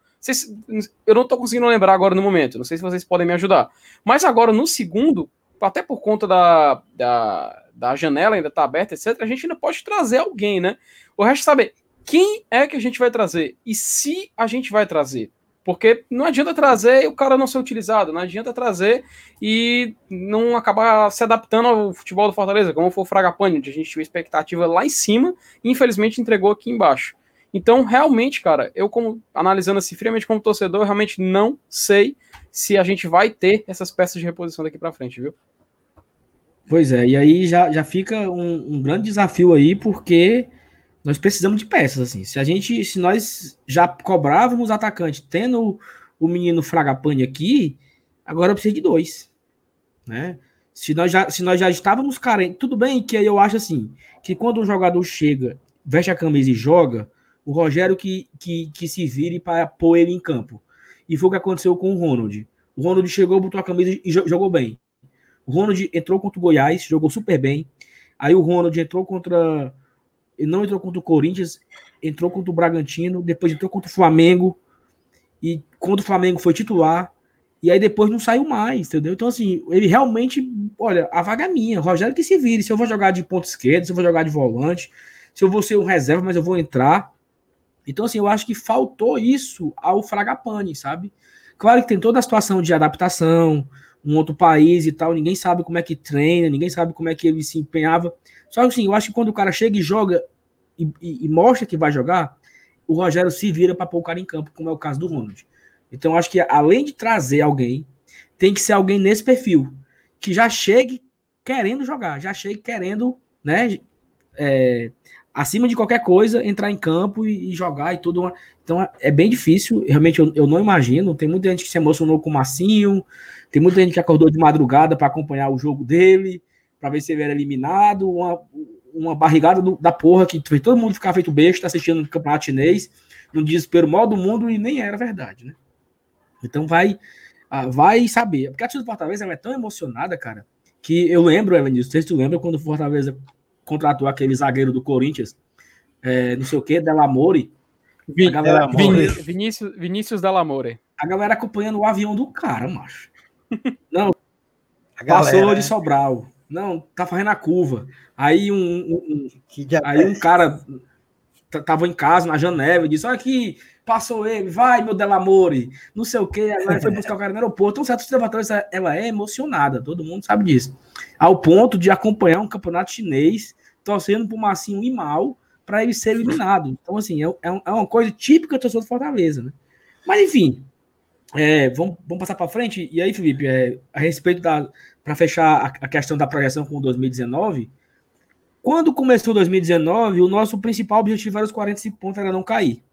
eu não estou conseguindo lembrar agora no momento, não sei se vocês podem me ajudar. Mas agora, no segundo, até por conta da, da, da janela ainda tá aberta, etc., a gente ainda pode trazer alguém, né? O resto, sabe, quem é que a gente vai trazer e se a gente vai trazer. Porque não adianta trazer e o cara não ser utilizado, não adianta trazer e não acabar se adaptando ao futebol do Fortaleza, como foi o Fragapane, onde a gente tinha expectativa lá em cima e infelizmente entregou aqui embaixo. Então, realmente, cara, eu como analisando assim friamente como torcedor, realmente não sei se a gente vai ter essas peças de reposição daqui para frente, viu?
Pois é, e aí já, já fica um, um grande desafio aí, porque nós precisamos de peças, assim. Se a gente, se nós já cobrávamos atacante tendo o menino Fragapane aqui, agora precisa de dois, né? Se nós já, se nós já estávamos carentes, tudo bem que eu acho assim, que quando um jogador chega, veste a camisa e joga, o Rogério que, que, que se vire para pôr ele em campo. E foi o que aconteceu com o Ronald. O Ronald chegou, botou a camisa e jogou bem. O Ronald entrou contra o Goiás, jogou super bem. Aí o Ronald entrou contra não entrou contra o Corinthians, entrou contra o Bragantino, depois entrou contra o Flamengo, e contra o Flamengo foi titular, e aí depois não saiu mais, entendeu? Então, assim, ele realmente, olha, a vaga é minha, Rogério que se vire, se eu vou jogar de ponto esquerdo, se eu vou jogar de volante, se eu vou ser um reserva, mas eu vou entrar. Então, assim, eu acho que faltou isso ao Fragapane, sabe? Claro que tem toda a situação de adaptação, um outro país e tal, ninguém sabe como é que treina, ninguém sabe como é que ele se empenhava. Só que assim, eu acho que quando o cara chega e joga e, e, e mostra que vai jogar, o Rogério se vira para pôr o cara em campo, como é o caso do Ronald. Então, eu acho que além de trazer alguém, tem que ser alguém nesse perfil, que já chegue querendo jogar, já chegue querendo, né, é, acima de qualquer coisa, entrar em campo e, e jogar e tudo. Então, é bem difícil, realmente eu, eu, não imagino. Tem muita gente que se emocionou com o Massinho, tem muita gente que acordou de madrugada para acompanhar o jogo dele para ver se ele era eliminado, uma, uma barrigada do, da porra que fez todo mundo ficar feito besta assistindo o campeonato chinês, no desespero maior do mundo, e nem era verdade, né? Então vai ah, vai saber. Porque a torcida do Fortaleza é tão emocionada, cara, que eu lembro, Evanilson, não sei se tu lembra quando o Fortaleza contratou aquele zagueiro do Corinthians, é, não sei o que, Delamore.
Vin, galera, Vinícius, Vinícius, Vinícius Delamore.
A galera acompanhando o avião do cara, macho. <laughs> Não, passou de Sobral. Não, tá fazendo a curva. Aí um, um, aí um cara tava em casa, na janela, e disse: Olha aqui, passou ele, vai, meu Delamore, não sei o quê. Aí foi buscar o cara no aeroporto. Então, certo observatório, ela é emocionada, todo mundo sabe disso. Ao ponto de acompanhar um campeonato chinês, torcendo pro Massinho ir mal, para ele ser eliminado. Então, assim, é, é, é uma coisa típica do torcedor do Fortaleza, né? Mas, enfim, é, vamos, vamos passar para frente. E aí, Felipe, é, a respeito da, para fechar a, a questão da projeção com 2019, quando começou 2019, o nosso principal objetivo era os 45 pontos, era não cair,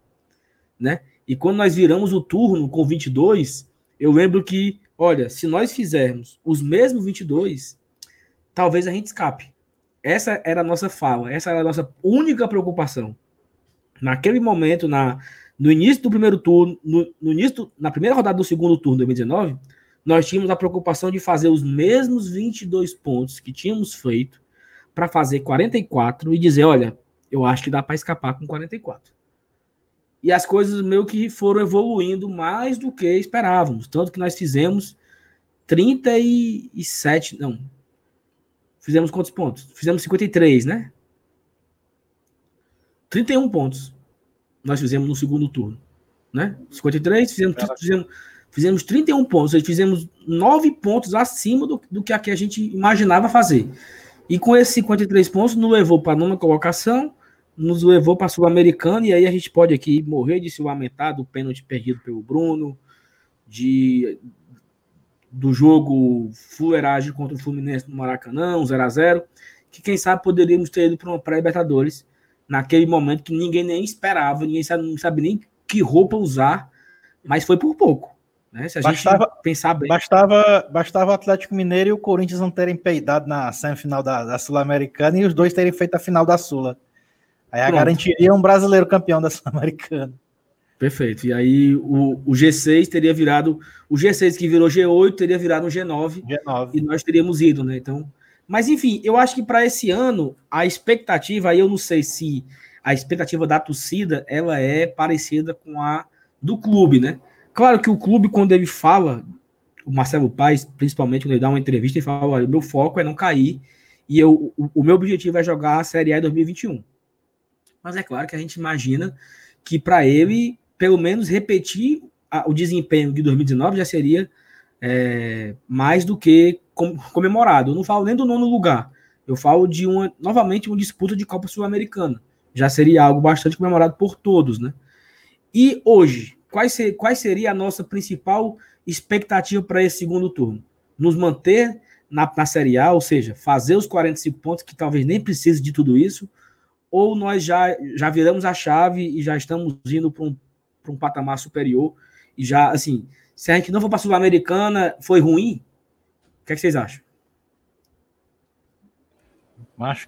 né? E quando nós viramos o turno com 22, eu lembro que, olha, se nós fizermos os mesmos 22, talvez a gente escape. Essa era a nossa fala, essa era a nossa única preocupação. Naquele momento, na, no início do primeiro turno, no, no início, na primeira rodada do segundo turno de 2019, nós tínhamos a preocupação de fazer os mesmos 22 pontos que tínhamos feito para fazer 44 e dizer, olha, eu acho que dá para escapar com 44. E as coisas meio que foram evoluindo mais do que esperávamos, tanto que nós fizemos 37, não. Fizemos quantos pontos? Fizemos 53, né? 31 pontos nós fizemos no segundo turno, né? 53, fizemos, fizemos Fizemos 31 pontos, ou seja, fizemos 9 pontos acima do, do que aqui a gente imaginava fazer. E com esses 53 pontos, nos levou para a nona colocação, nos levou para a Sul-Americana, e aí a gente pode aqui morrer de se lamentar do pênalti perdido pelo Bruno, de do jogo fuleiragem contra o Fluminense no Maracanã, um 0 a 0 que quem sabe poderíamos ter ido para uma pré-Libertadores naquele momento que ninguém nem esperava, ninguém sabe, não sabe nem que roupa usar, mas foi por pouco. Né? Se a bastava, gente pensar bem.
Bastava, bastava o Atlético Mineiro e o Corinthians não terem peidado na semifinal da, da Sul-Americana e os dois terem feito a final da Sula. Aí a garantiria um brasileiro campeão da Sul-Americana.
Perfeito. E aí o, o G6 teria virado. O G6 que virou G8 teria virado um G9.
G9.
E nós teríamos ido, né? Então. Mas enfim, eu acho que para esse ano, a expectativa, aí eu não sei se a expectativa da torcida ela é parecida com a do clube, né? Claro que o clube, quando ele fala, o Marcelo Paes, principalmente, quando ele dá uma entrevista, ele fala: olha, o meu foco é não cair e eu, o, o meu objetivo é jogar a Série A em 2021. mas é claro que a gente imagina que para ele, pelo menos repetir a, o desempenho de 2019 já seria é, mais do que com, comemorado. Eu não falo nem do nono lugar, eu falo de uma, novamente, uma disputa de Copa Sul-Americana. Já seria algo bastante comemorado por todos, né? E hoje, quais, ser, quais seria a nossa principal expectativa para esse segundo turno? Nos manter na, na Série A, ou seja, fazer os 45 pontos, que talvez nem precise de tudo isso, ou nós já, já viramos a chave e já estamos indo para um, um patamar superior e já, assim, se a gente não for para a Sul-Americana, foi ruim? O que, é que vocês acham?
Macho,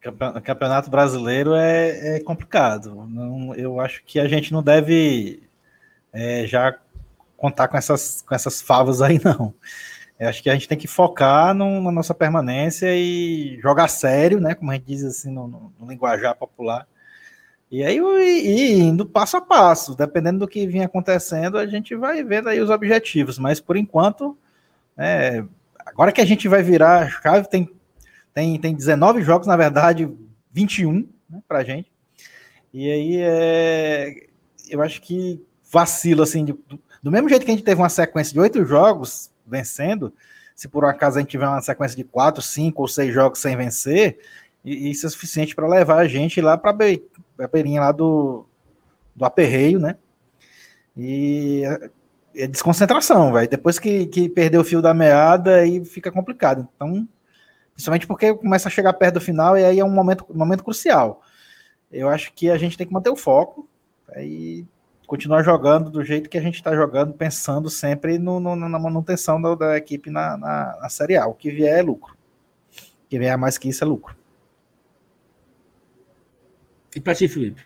campeonato brasileiro é, é complicado. Não, eu acho que a gente não deve é, já contar com essas, com essas favas aí, <laughs> não. Eu acho que a gente tem que focar no, na nossa permanência e jogar sério, né? Como a gente diz assim no, no linguajar popular. E aí, e, indo passo a passo, dependendo do que vinha acontecendo, a gente vai vendo aí os objetivos. Mas por enquanto, é, agora que a gente vai virar a chave, tem, tem, tem 19 jogos, na verdade, 21 né, pra gente. E aí é, eu acho que vacilo, assim, do, do mesmo jeito que a gente teve uma sequência de oito jogos, vencendo, se por acaso a gente tiver uma sequência de quatro, cinco ou seis jogos sem vencer, isso é suficiente para levar a gente lá para a beirinha lá do, do aperreio, né? E é, desconcentração, velho. Depois que, que perdeu o fio da meada, aí fica complicado. Então, principalmente porque começa a chegar perto do final e aí é um momento, um momento crucial. Eu acho que a gente tem que manter o foco. Aí continuar jogando do jeito que a gente está jogando, pensando sempre no, no, na manutenção da, da equipe na, na, na, Série A. O que vier é lucro. O que vier mais que isso é lucro.
E para ti, Felipe?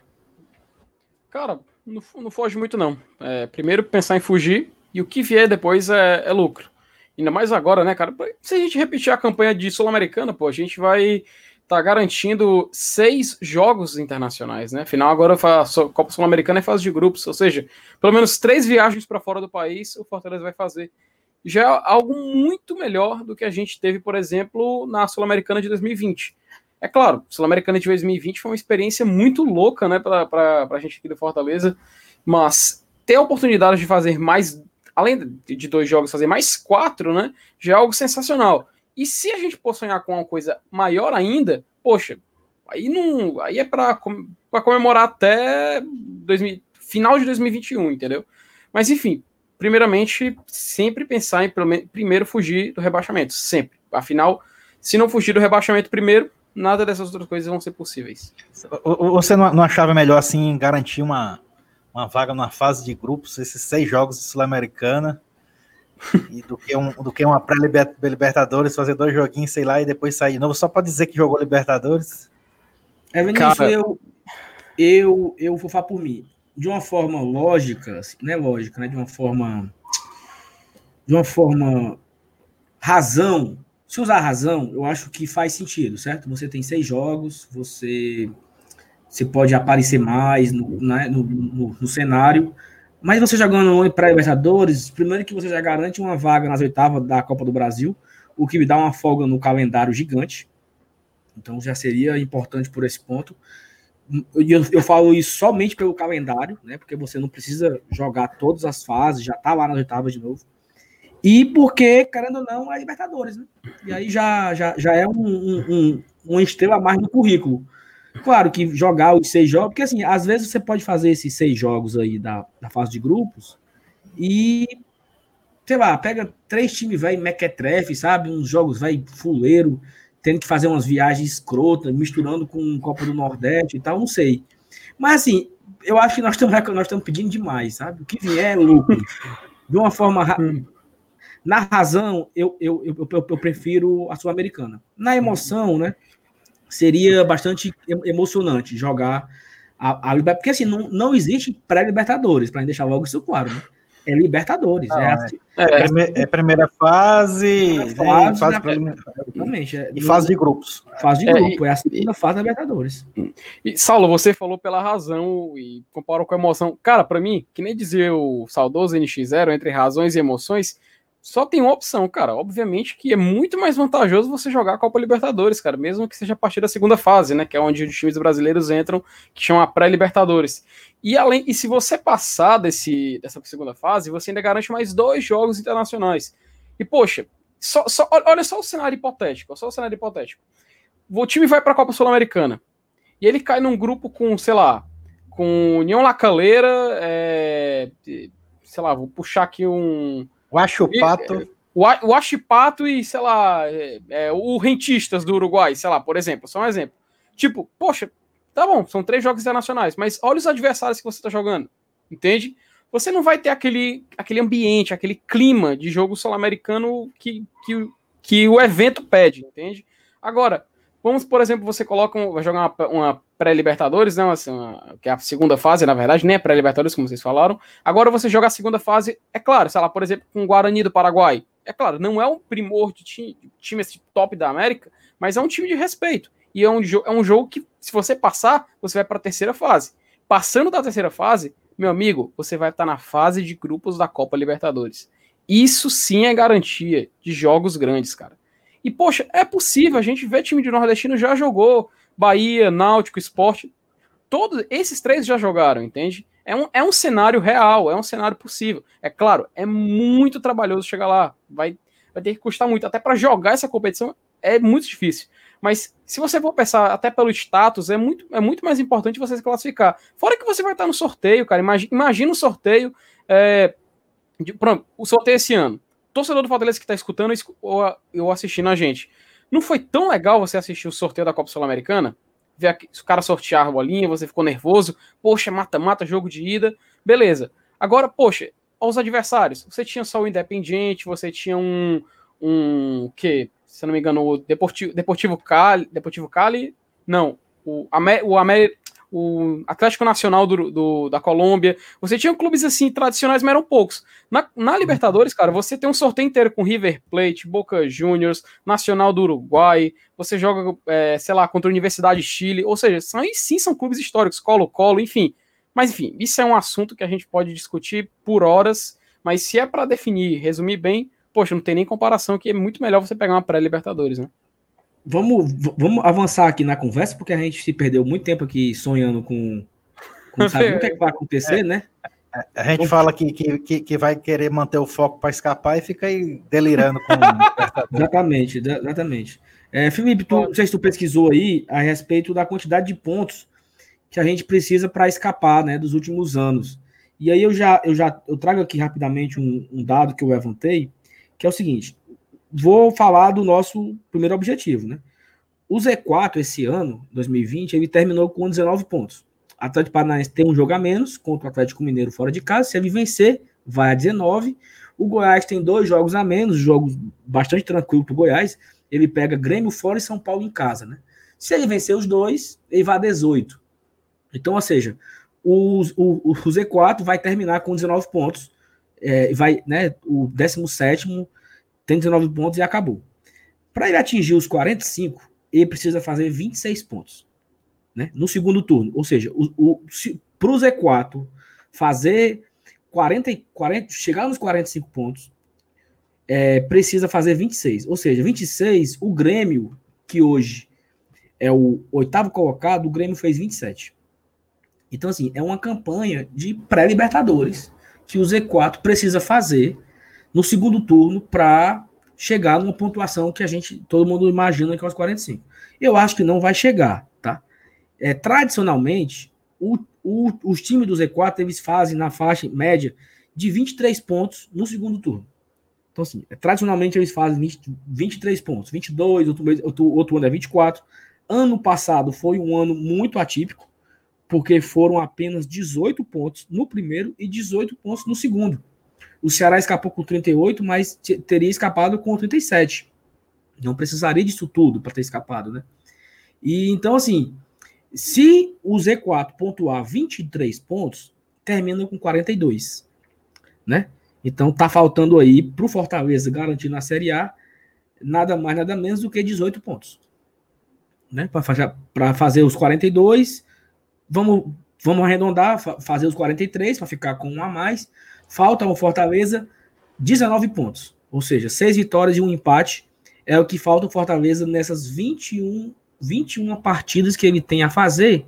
Cara, não, não foge muito, não. É, primeiro pensar em fugir e o que vier depois é, é lucro. Ainda mais agora, né, cara? Se a gente repetir a campanha de Sul-Americana, pô, a gente vai tá garantindo seis jogos internacionais, né? Afinal, agora a Copa Sul-Americana é fase de grupos, ou seja, pelo menos três viagens para fora do país o Fortaleza vai fazer. Já é algo muito melhor do que a gente teve, por exemplo, na Sul-Americana de 2020. É claro, Sul-Americana de 2020 foi uma experiência muito louca, né, para a gente aqui do Fortaleza, mas ter a oportunidade de fazer mais, além de dois jogos, fazer mais quatro, né, já é algo sensacional. E se a gente for sonhar com uma coisa maior ainda, poxa, aí não, aí é para comemorar até 2000, final de 2021, entendeu? Mas enfim, primeiramente, sempre pensar em primeiro fugir do rebaixamento, sempre. Afinal, se não fugir do rebaixamento primeiro, nada dessas outras coisas vão ser possíveis.
Você não achava melhor assim garantir uma, uma vaga na fase de grupos, esses seis jogos de Sul-Americana? e do que, um, do que uma pré-Libertadores, fazer dois joguinhos, sei lá, e depois sair de novo, só para dizer que jogou Libertadores.
É, Vinícius, Cara... eu, eu, eu vou falar por mim. De uma forma lógica, assim, não é lógica, né? De uma forma. De uma forma. Razão. Se usar razão, eu acho que faz sentido, certo? Você tem seis jogos, você, você pode aparecer mais no, né, no, no, no cenário mas você jogando para Libertadores, primeiro que você já garante uma vaga nas oitavas da Copa do Brasil, o que me dá uma folga no calendário gigante. Então já seria importante por esse ponto. Eu, eu falo isso somente pelo calendário, né? Porque você não precisa jogar todas as fases, já tá lá nas oitavas de novo. E porque, querendo ou não, é Libertadores, né? E aí já, já, já é um, um, um, uma estrela a mais no currículo. Claro que jogar os seis jogos, porque assim, às vezes você pode fazer esses seis jogos aí da, da fase de grupos e, sei lá, pega três times, vai mequetrefe, sabe? Uns jogos, vai fuleiro, tendo que fazer umas viagens escrotas, misturando com Copa do Nordeste e tal, não sei. Mas assim, eu acho que nós estamos nós estamos pedindo demais, sabe? O que vier é. De uma forma. Na razão, eu, eu, eu, eu, eu prefiro a Sul-Americana. Na emoção, né? seria bastante emocionante jogar a, a Libertadores, porque assim, não, não existe pré-Libertadores, para deixar logo isso claro, né? É Libertadores.
Não, é, assim, é, é, é, primeira fase, é fase, fase
né? exatamente, é,
e fase de grupos.
Fase de grupo, é, a segunda fase da Libertadores.
E, Saulo, você falou pela razão e comparou com a emoção. Cara, para mim, que nem dizia o saudoso NX0, entre razões e emoções, só tem uma opção, cara. Obviamente que é muito mais vantajoso você jogar a Copa Libertadores, cara, mesmo que seja a partir da segunda fase, né? Que é onde os times brasileiros entram, que chama a pré-Libertadores. E além, e se você passar desse, dessa segunda fase, você ainda garante mais dois jogos internacionais. E, poxa, só, só, olha só o cenário hipotético, só o cenário hipotético. O time vai para a Copa Sul-Americana e ele cai num grupo com, sei lá, com União Lacaleira, é, sei lá, vou puxar aqui um
o Achupato.
O Achipato e, sei lá, é, é, o Rentistas do Uruguai, sei lá, por exemplo, só um exemplo. Tipo, poxa, tá bom, são três jogos internacionais, mas olha os adversários que você tá jogando, entende? Você não vai ter aquele, aquele ambiente, aquele clima de jogo sul-americano que, que, que o evento pede, entende? Agora, Vamos, por exemplo, você coloca um, vai jogar uma, uma pré-Libertadores, né? Assim, uma, que é a segunda fase, na verdade, nem é pré-Libertadores, como vocês falaram. Agora você joga a segunda fase, é claro, sei lá, por exemplo, com o Guarani do Paraguai. É claro, não é um primor de time, time esse top da América, mas é um time de respeito. E é um, é um jogo que, se você passar, você vai para a terceira fase. Passando da terceira fase, meu amigo, você vai estar na fase de grupos da Copa Libertadores. Isso sim é garantia de jogos grandes, cara. E, poxa, é possível, a gente vê time de nordestino já jogou, Bahia, Náutico, Esporte, todos esses três já jogaram, entende? É um, é um cenário real, é um cenário possível. É claro, é muito trabalhoso chegar lá, vai, vai ter que custar muito, até para jogar essa competição é muito difícil. Mas se você for pensar até pelo status, é muito, é muito mais importante você se classificar. Fora que você vai estar no sorteio, cara. Imagina, o sorteio. É, de, pronto, o sorteio esse ano torcedor do Fortaleza que está escutando ou, assistindo a gente, não foi tão legal você assistir o sorteio da Copa Sul-Americana? Ver o cara sortear a bolinha, você ficou nervoso, poxa, mata-mata, jogo de ida, beleza. Agora, poxa, aos adversários, você tinha só o Independiente, você tinha um, um que, se não me engano, o Deportivo, Deportivo Cali, Deportivo Cali, não, o, o, Amer, o Atlético Nacional do, do, da Colômbia. Você tinha clubes assim tradicionais, mas eram poucos. Na, na Libertadores, cara, você tem um sorteio inteiro com River Plate, Boca Juniors, Nacional do Uruguai. Você joga, é, sei lá, contra a Universidade de Chile. Ou seja, são, aí sim são clubes históricos, Colo-Colo, enfim. Mas enfim, isso é um assunto que a gente pode discutir por horas. Mas se é para definir, resumir bem, poxa, não tem nem comparação que é muito melhor você pegar uma pré-Libertadores, né?
Vamos, vamos avançar aqui na conversa, porque a gente se perdeu muito tempo aqui sonhando com, com <laughs> saber o que, é que, vai acontecer, é, né?
A gente vamos... fala que, que, que vai querer manter o foco para escapar e fica aí delirando com <laughs>
Exatamente, exatamente. É, Felipe, tu, não sei se tu pesquisou aí a respeito da quantidade de pontos que a gente precisa para escapar né, dos últimos anos. E aí eu já, eu já eu trago aqui rapidamente um, um dado que eu levantei, que é o seguinte: vou falar do nosso primeiro objetivo, né? O Z4 esse ano, 2020, ele terminou com 19 pontos. Atlético Paranaense tem um jogo a menos contra o Atlético Mineiro fora de casa. Se ele vencer, vai a 19. O Goiás tem dois jogos a menos, jogos bastante tranquilo para o Goiás. Ele pega Grêmio fora e São Paulo em casa, né? Se ele vencer os dois, ele vai a 18. Então, ou seja, o, o, o Z4 vai terminar com 19 pontos. É, vai, né? O 17 tem 19 pontos e acabou. Para ele atingir os 45, ele precisa fazer 26 pontos né, no segundo turno. Ou seja, para o Z4 fazer 40, 40, chegar nos 45 pontos, é, precisa fazer 26. Ou seja, 26, o Grêmio, que hoje é o oitavo colocado, o Grêmio fez 27. Então, assim, é uma campanha de pré-Libertadores que o Z4 precisa fazer no segundo turno para chegar numa pontuação que a gente, todo mundo imagina que é os 45. Eu acho que não vai chegar, tá? É, tradicionalmente, o, o, os times do Z4 eles fazem na faixa média de 23 pontos no segundo turno. Então, assim, é, tradicionalmente eles fazem 20, 23 pontos, 22, outro, outro, outro ano é 24. Ano passado foi um ano muito atípico, porque foram apenas 18 pontos no primeiro e 18 pontos no segundo. O Ceará escapou com 38, mas teria escapado com 37. Não precisaria disso tudo para ter escapado, né? E então, assim, se o Z4 pontuar 23 pontos, termina com 42, né? Então tá faltando aí para o Fortaleza garantir na Série A nada mais, nada menos do que 18 pontos. Né? Para fazer, os 42, vamos, vamos arredondar, fazer os 43 para ficar com um a mais. Falta o Fortaleza 19 pontos. Ou seja, seis vitórias e um empate é o que falta o Fortaleza nessas 21, 21 partidas que ele tem a fazer.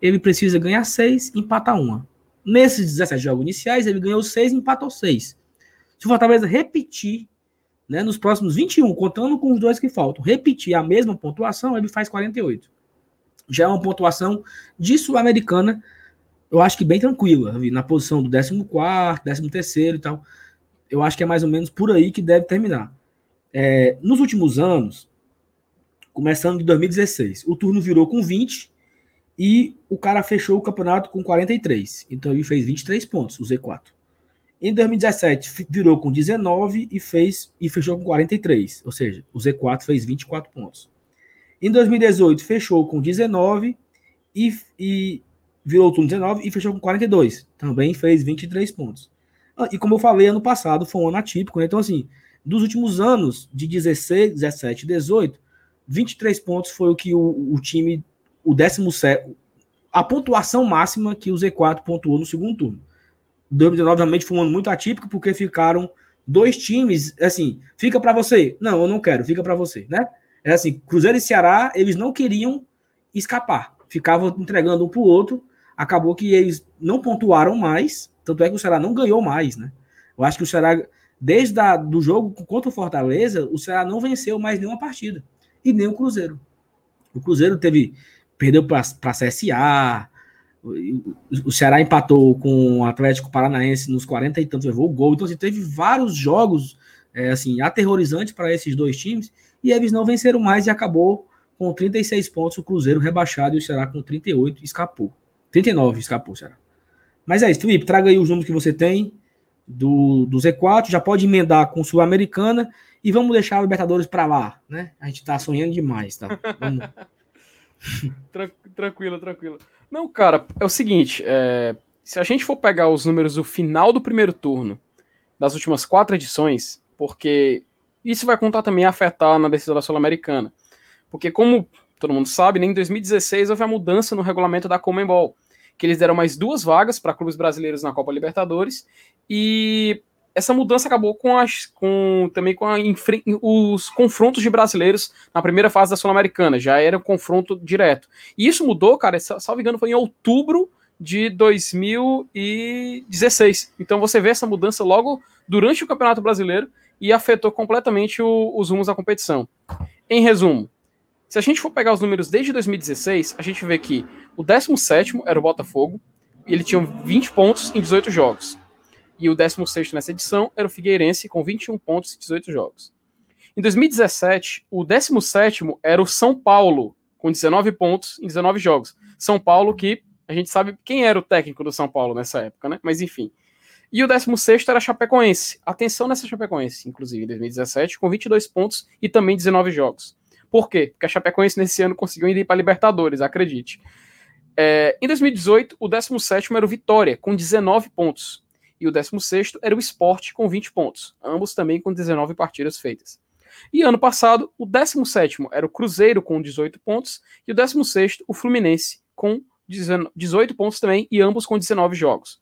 Ele precisa ganhar seis, empatar uma. Nesses 17 jogos iniciais, ele ganhou seis, empatou seis. Se o Fortaleza repetir, né, nos próximos 21, contando com os dois que faltam, repetir a mesma pontuação, ele faz 48. Já é uma pontuação de Sul-Americana, eu acho que bem tranquila, na posição do 14, 13 e tal. Eu acho que é mais ou menos por aí que deve terminar. É, nos últimos anos, começando em 2016, o turno virou com 20 e o cara fechou o campeonato com 43. Então ele fez 23 pontos, o Z4. Em 2017 virou com 19 e fez e fechou com 43, ou seja, o Z4 fez 24 pontos. Em 2018 fechou com 19 e, e virou o turno 19 e fechou com 42, também fez 23 pontos. Ah, e como eu falei ano passado, foi um ano atípico, né? então assim, dos últimos anos, de 16, 17 18, 23 pontos foi o que o, o time, o 17, a pontuação máxima que o Z4 pontuou no segundo turno. 2019 realmente foi um ano muito atípico, porque ficaram dois times, assim, fica para você. Não, eu não quero, fica para você, né? É assim, Cruzeiro e Ceará, eles não queriam escapar, ficavam entregando um para o outro, acabou que eles não pontuaram mais, tanto é que o Ceará não ganhou mais, né? Eu acho que o Ceará Desde a, do jogo contra o Fortaleza, o Ceará não venceu mais nenhuma partida. E nem o Cruzeiro. O Cruzeiro teve. Perdeu para a CSA. O, Ceará empatou com o Atlético Paranaense nos 40 e tantos, levou o gol. Então, assim, teve vários jogos é, assim, aterrorizantes para esses dois times. E eles não venceram mais e acabou com 36 pontos. O Cruzeiro rebaixado e o Ceará com 38 escapou. 39 escapou, Ceará. Mas é isso, Felipe, traga aí os números que você tem do, do Z4, já pode emendar com Sul-Americana e vamos deixar a Libertadores para lá, né? A gente tá sonhando demais, tá? Vamos. <laughs>
tranquilo, tranquilo. Não, cara, é o seguinte, é, se a gente for pegar os números do final do primeiro turno, das últimas quatro edições, porque isso vai contar também afetar na decisão da Sul-Americana. Porque como todo mundo sabe, né, em 2016 houve a mudança no regulamento da Comembol, que eles deram mais duas vagas para clubes brasileiros na Copa Libertadores e essa mudança acabou com, as, com também com a, os confrontos de brasileiros na primeira fase da Sul-Americana, já era um confronto direto. E isso mudou, cara, salvo engano, foi em outubro de 2016. Então você vê essa mudança logo durante o Campeonato Brasileiro e afetou completamente o, os rumos da competição. Em resumo, se a gente for pegar os números desde 2016, a gente vê que o 17 era o Botafogo, e ele tinha 20 pontos em 18 jogos. E o 16 nessa edição era o Figueirense, com 21 pontos em 18 jogos. Em 2017, o 17 era o São Paulo, com 19 pontos em 19 jogos. São Paulo, que a gente sabe quem era o técnico do São Paulo nessa época, né? Mas enfim. E o 16 era Chapecoense. Atenção nessa Chapecoense, inclusive, em 2017, com 22 pontos e também 19 jogos. Por quê? Porque a Chapecoense nesse ano conseguiu ir para a Libertadores, acredite. É, em 2018, o 17 era o Vitória, com 19 pontos. E o 16 era o Sport, com 20 pontos. Ambos também com 19 partidas feitas. E ano passado, o 17 era o Cruzeiro, com 18 pontos. E o 16 o Fluminense, com 18 pontos também, e ambos com 19 jogos.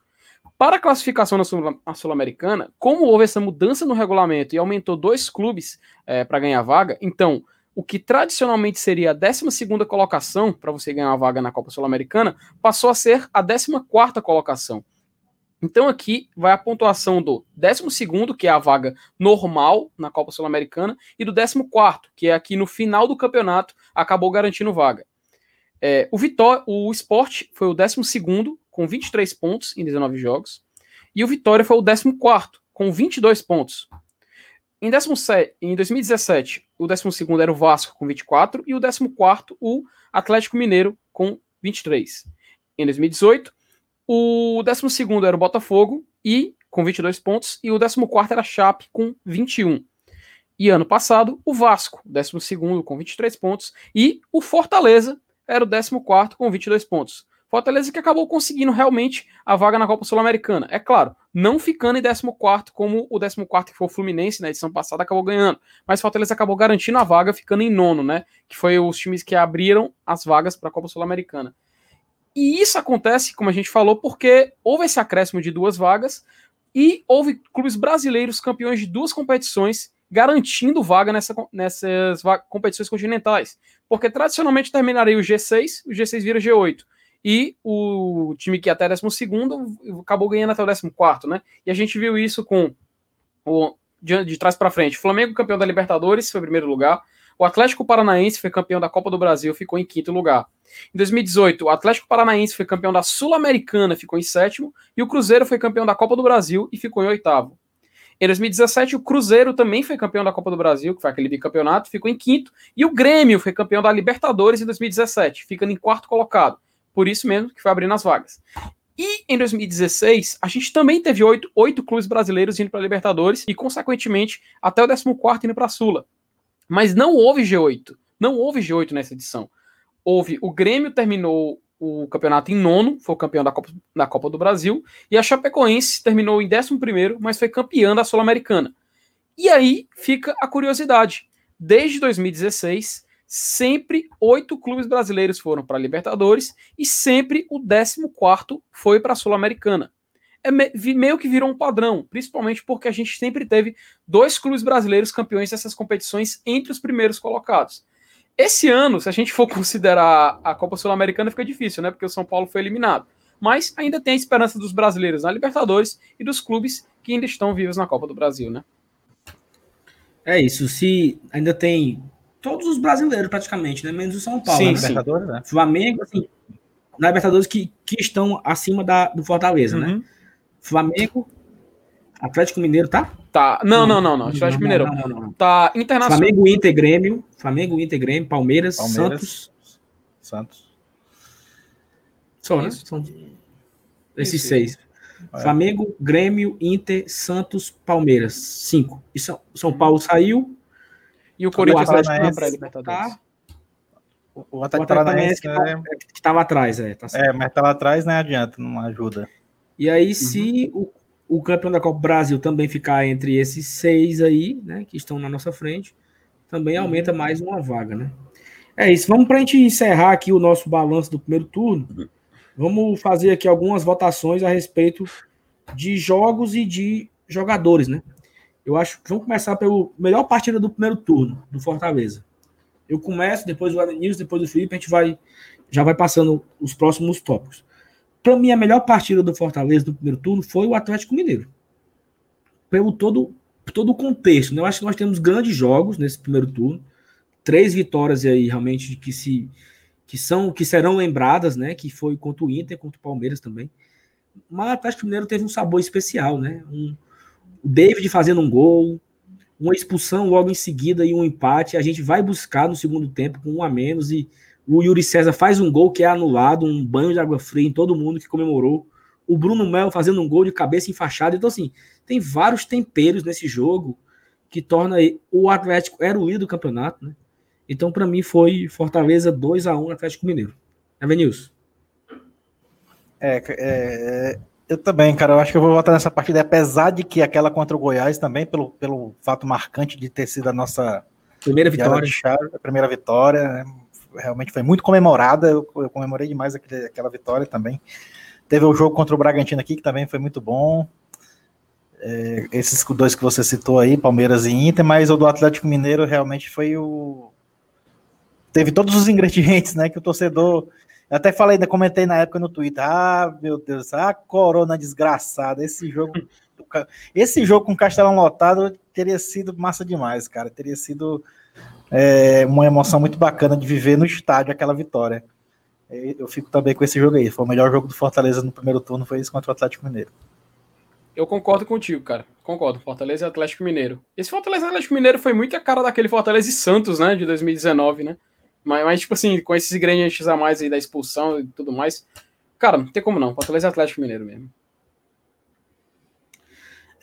Para a classificação na Sul-Americana, como houve essa mudança no regulamento e aumentou dois clubes é, para ganhar vaga, então o que tradicionalmente seria a 12 colocação para você ganhar uma vaga na Copa Sul-Americana, passou a ser a 14 colocação. Então aqui vai a pontuação do 12, que é a vaga normal na Copa Sul-Americana, e do 14, que é aqui no final do campeonato, acabou garantindo vaga. É, o Vitória, o Sport foi o 12 com 23 pontos em 19 jogos, e o Vitória foi o 14 com 22 pontos. Em, 17, em 2017, o 12 era o Vasco com 24 e o 14 o Atlético Mineiro com 23. Em 2018, o 12 era o Botafogo e com 22 pontos e o 14 era a Chape com 21. E ano passado, o Vasco, 12 com 23 pontos e o Fortaleza era o 14 com 22 pontos. Fortaleza que acabou conseguindo realmente a vaga na Copa Sul-Americana. É claro, não ficando em 14 como o 14 que foi o Fluminense na edição passada acabou ganhando, mas Fortaleza acabou garantindo a vaga ficando em nono, né? Que foi os times que abriram as vagas para a Copa Sul-Americana. E isso acontece, como a gente falou, porque houve esse acréscimo de duas vagas E houve clubes brasileiros campeões de duas competições, garantindo vaga nessa, nessas competições continentais. Porque tradicionalmente terminaria o G6, o G6 vira G8. E o time que ia até 12 acabou ganhando até o 14, né? E a gente viu isso com o de, de trás para frente. Flamengo campeão da Libertadores, foi primeiro lugar. O Atlético Paranaense foi campeão da Copa do Brasil, ficou em quinto lugar. Em 2018, o Atlético Paranaense foi campeão da Sul-Americana, ficou em sétimo, e o Cruzeiro foi campeão da Copa do Brasil e ficou em oitavo. Em 2017, o Cruzeiro também foi campeão da Copa do Brasil, que foi aquele bicampeonato, ficou em quinto, e o Grêmio foi campeão da Libertadores em 2017, ficando em quarto colocado. Por isso mesmo que foi abrindo as vagas. E em 2016, a gente também teve oito, oito clubes brasileiros indo para Libertadores e, consequentemente, até o 14 indo para a Sula. Mas não houve G8. Não houve G8 nessa edição. Houve. O Grêmio terminou o campeonato em nono, foi o campeão da Copa, da Copa do Brasil, e a Chapecoense terminou em décimo primeiro, mas foi campeã da Sul-Americana. E aí fica a curiosidade. Desde 2016, sempre oito clubes brasileiros foram para a Libertadores e sempre o décimo quarto foi para a Sul-Americana. É meio que virou um padrão, principalmente porque a gente sempre teve dois clubes brasileiros campeões dessas competições entre os primeiros colocados. Esse ano, se a gente for <laughs> considerar a Copa Sul-Americana, fica difícil, né? Porque o São Paulo foi eliminado. Mas ainda tem a esperança dos brasileiros na Libertadores e dos clubes que ainda estão vivos na Copa do Brasil, né?
É isso. Se ainda tem todos os brasileiros praticamente, né? Menos o São Paulo. Sim,
né? Libertadores, né?
Flamengo, assim, na Libertadores que, que estão acima da, do Fortaleza, né? uhum. né? Flamengo, Atlético Mineiro, tá?
Tá. Não, não, não, não. Atlético Mineiro. Não, não, não, Tá internacional.
Flamengo, Inter, Grêmio. Flamengo, Inter, Grêmio, Palmeiras, Palmeiras Santos.
Santos.
Só, né? São esses Isso. seis. É. Flamengo, Grêmio, Inter, Santos, Palmeiras. Cinco. E São, São Paulo saiu.
E o Corinthians vai na pré-Libertadores. Tá.
O Atlético Paranaense que,
tá, que tava atrás, é.
Tá é, mas tá lá atrás, não né, adianta, não ajuda.
E aí, uhum. se o, o campeão da Copa Brasil também ficar entre esses seis aí, né, que estão na nossa frente, também aumenta uhum. mais uma vaga, né? É isso. Vamos para a gente encerrar aqui o nosso balanço do primeiro turno. Vamos fazer aqui algumas votações a respeito de jogos e de jogadores, né? Eu acho que vamos começar pelo melhor partida do primeiro turno do Fortaleza. Eu começo, depois o Adenilson, depois o Felipe, a gente vai já vai passando os próximos tópicos. Para mim, a melhor partida do Fortaleza no primeiro turno foi o Atlético Mineiro. Pelo todo, todo o contexto. Né? Eu acho que nós temos grandes jogos nesse primeiro turno. Três vitórias aí, realmente, que se que são que serão lembradas, né? Que foi contra o Inter, contra o Palmeiras também. Mas o Atlético Mineiro teve um sabor especial, né? Um, o David fazendo um gol, uma expulsão logo em seguida e um empate. A gente vai buscar no segundo tempo com um a menos e o Yuri César faz um gol que é anulado, um banho de água fria em todo mundo que comemorou. O Bruno Melo fazendo um gol de cabeça enfaixada. Então, assim, tem vários temperos nesse jogo que torna o Atlético era o líder do campeonato, né? Então, para mim, foi Fortaleza 2 a 1 no Atlético Mineiro. É, Venilson?
É, é, eu também, cara. Eu acho que eu vou votar nessa partida, apesar de que aquela contra o Goiás também, pelo, pelo fato marcante de ter sido a nossa
primeira vitória.
Chave, a primeira vitória, né? realmente foi muito comemorada. Eu, eu comemorei demais aquele, aquela vitória também. Teve o jogo contra o Bragantino aqui, que também foi muito bom. É, esses dois que você citou aí, Palmeiras e Inter, mas o do Atlético Mineiro realmente foi o. Teve todos os ingredientes, né? Que o torcedor. Eu até falei, ainda comentei na época no Twitter. Ah, meu Deus, a corona desgraçada. Esse jogo. Esse jogo com o Castelão lotado teria sido massa demais, cara. Teria sido é uma emoção muito bacana de viver no estádio aquela vitória. Eu fico também com esse jogo aí. Foi o melhor jogo do Fortaleza no primeiro turno, foi isso contra o Atlético Mineiro.
Eu concordo contigo, cara. Concordo. Fortaleza e Atlético Mineiro. Esse Fortaleza e Atlético Mineiro foi muito a cara daquele Fortaleza e Santos, né? De 2019, né? Mas, mas tipo assim, com esses ingredientes a mais aí da expulsão e tudo mais. Cara, não tem como não. Fortaleza Atlético Mineiro mesmo.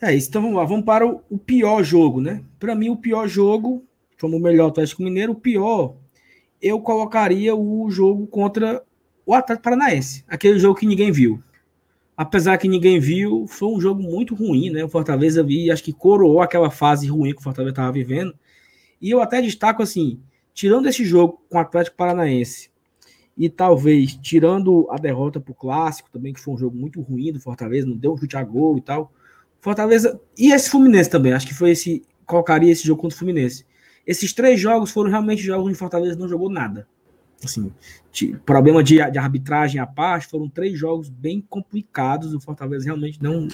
É isso. Então vamos lá. Vamos para o, pior jogo, né? Para mim, o pior jogo como o melhor Atlético Mineiro, o pior, eu colocaria o jogo contra o Atlético Paranaense, aquele jogo que ninguém viu. Apesar que ninguém viu, foi um jogo muito ruim, né? O Fortaleza acho que coroou aquela fase ruim que o Fortaleza estava vivendo. E eu até destaco assim, tirando esse jogo com o Atlético Paranaense e talvez tirando a derrota para o clássico também, que foi um jogo muito ruim do Fortaleza, não deu um chute a gol e tal. Fortaleza. E esse Fluminense também. Acho que foi esse. Colocaria esse jogo contra o Fluminense. Esses três jogos foram realmente jogos onde Fortaleza não jogou nada. Assim, problema de, de arbitragem à parte, foram três jogos bem complicados. O Fortaleza realmente não.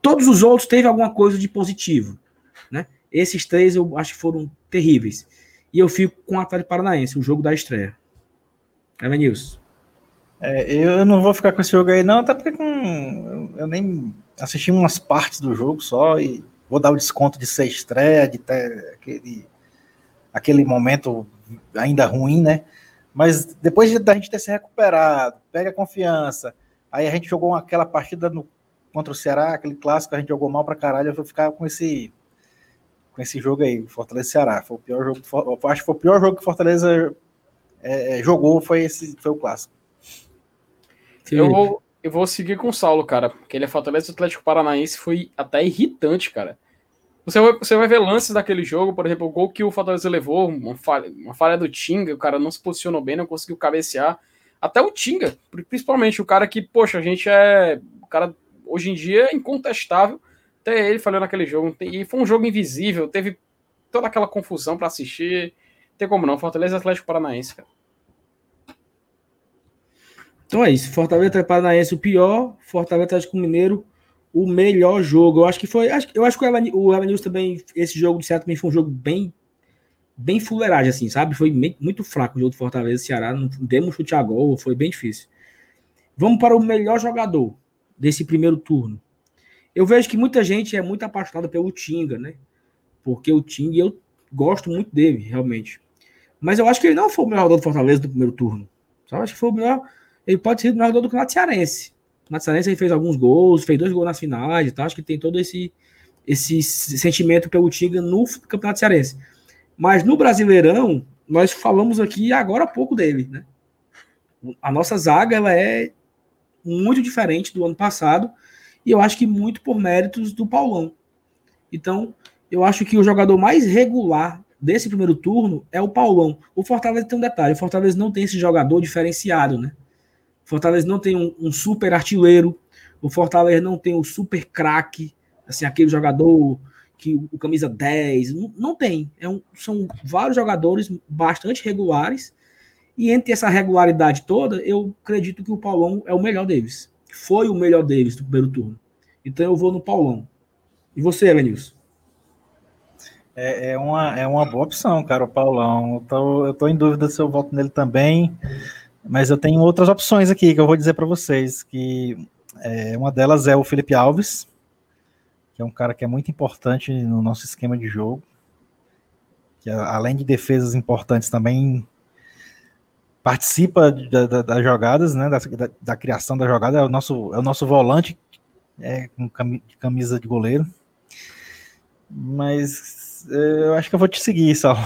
Todos os outros teve alguma coisa de positivo. Né? Esses três eu acho que foram terríveis. E eu fico com o Atlético Paranaense, o jogo da estreia. Evanilson.
É, eu não vou ficar com esse jogo aí, não, até porque com, eu nem assisti umas partes do jogo só e vou dar o desconto de ser estreia, de ter aquele, aquele momento ainda ruim, né? Mas depois da gente ter se recuperado, pega confiança, aí a gente jogou aquela partida no, contra o Ceará, aquele clássico, a gente jogou mal pra caralho, eu vou ficar com esse com esse jogo aí, Fortaleza Ceará. Foi o pior jogo, acho que foi o pior jogo que Fortaleza é, é, jogou, foi esse, foi o clássico.
Eu vou, eu vou seguir com o Saulo, cara, porque ele é Fortaleza Atlético Paranaense, foi até irritante, cara. Você vai, você vai ver lances daquele jogo, por exemplo, o gol que o Fortaleza levou, uma falha, uma falha do Tinga, o cara não se posicionou bem, não conseguiu cabecear. Até o Tinga, principalmente, o cara que, poxa, a gente é. O cara, hoje em dia, é incontestável. Até ele falou naquele jogo. E foi um jogo invisível, teve toda aquela confusão para assistir. Não tem como não. Fortaleza Atlético Paranaense, cara.
Então é isso. Fortaleza Paranaense o pior, Fortaleza Atlético Mineiro o melhor jogo. Eu acho que foi. Acho, eu acho que o Evanilson também. Esse jogo de certo também foi um jogo bem. Bem fuleiragem, assim, sabe? Foi muito fraco o jogo do Fortaleza Ceará. Não demos chute a gol, foi bem difícil. Vamos para o melhor jogador desse primeiro turno. Eu vejo que muita gente é muito apaixonada pelo Tinga, né? Porque o Tinga, eu gosto muito dele, realmente. Mas eu acho que ele não foi o melhor jogador do Fortaleza do primeiro turno. Só acho que foi o melhor ele pode ser o melhor jogador do Campeonato Cearense. O Campeonato Cearense ele fez alguns gols, fez dois gols nas finais, tá? acho que tem todo esse, esse sentimento pelo Tiga no Campeonato Cearense. Mas no Brasileirão, nós falamos aqui agora há pouco dele, né? A nossa zaga ela é muito diferente do ano passado e eu acho que muito por méritos do Paulão. Então, eu acho que o jogador mais regular desse primeiro turno é o Paulão. O Fortaleza tem um detalhe, o Fortaleza não tem esse jogador diferenciado, né? Fortaleza não tem um, um, super artilheiro, o Fortaleza não tem o um super craque, assim, aquele jogador que o camisa 10, não, não tem. É um, são vários jogadores bastante regulares, e entre essa regularidade toda, eu acredito que o Paulão é o melhor deles. Foi o melhor deles do primeiro turno. Então eu vou no Paulão. E você, Elenilson?
É, é, uma, é uma boa opção, cara, o Paulão. Eu tô, eu tô em dúvida se eu voto nele também. Mas eu tenho outras opções aqui que eu vou dizer para vocês, que é, uma delas é o Felipe Alves, que é um cara que é muito importante no nosso esquema de jogo, que além de defesas importantes também participa das jogadas, né, da, da, da, criação da jogada, é o nosso, é o nosso volante é, com camisa de goleiro. Mas é, eu acho que eu vou te seguir, só.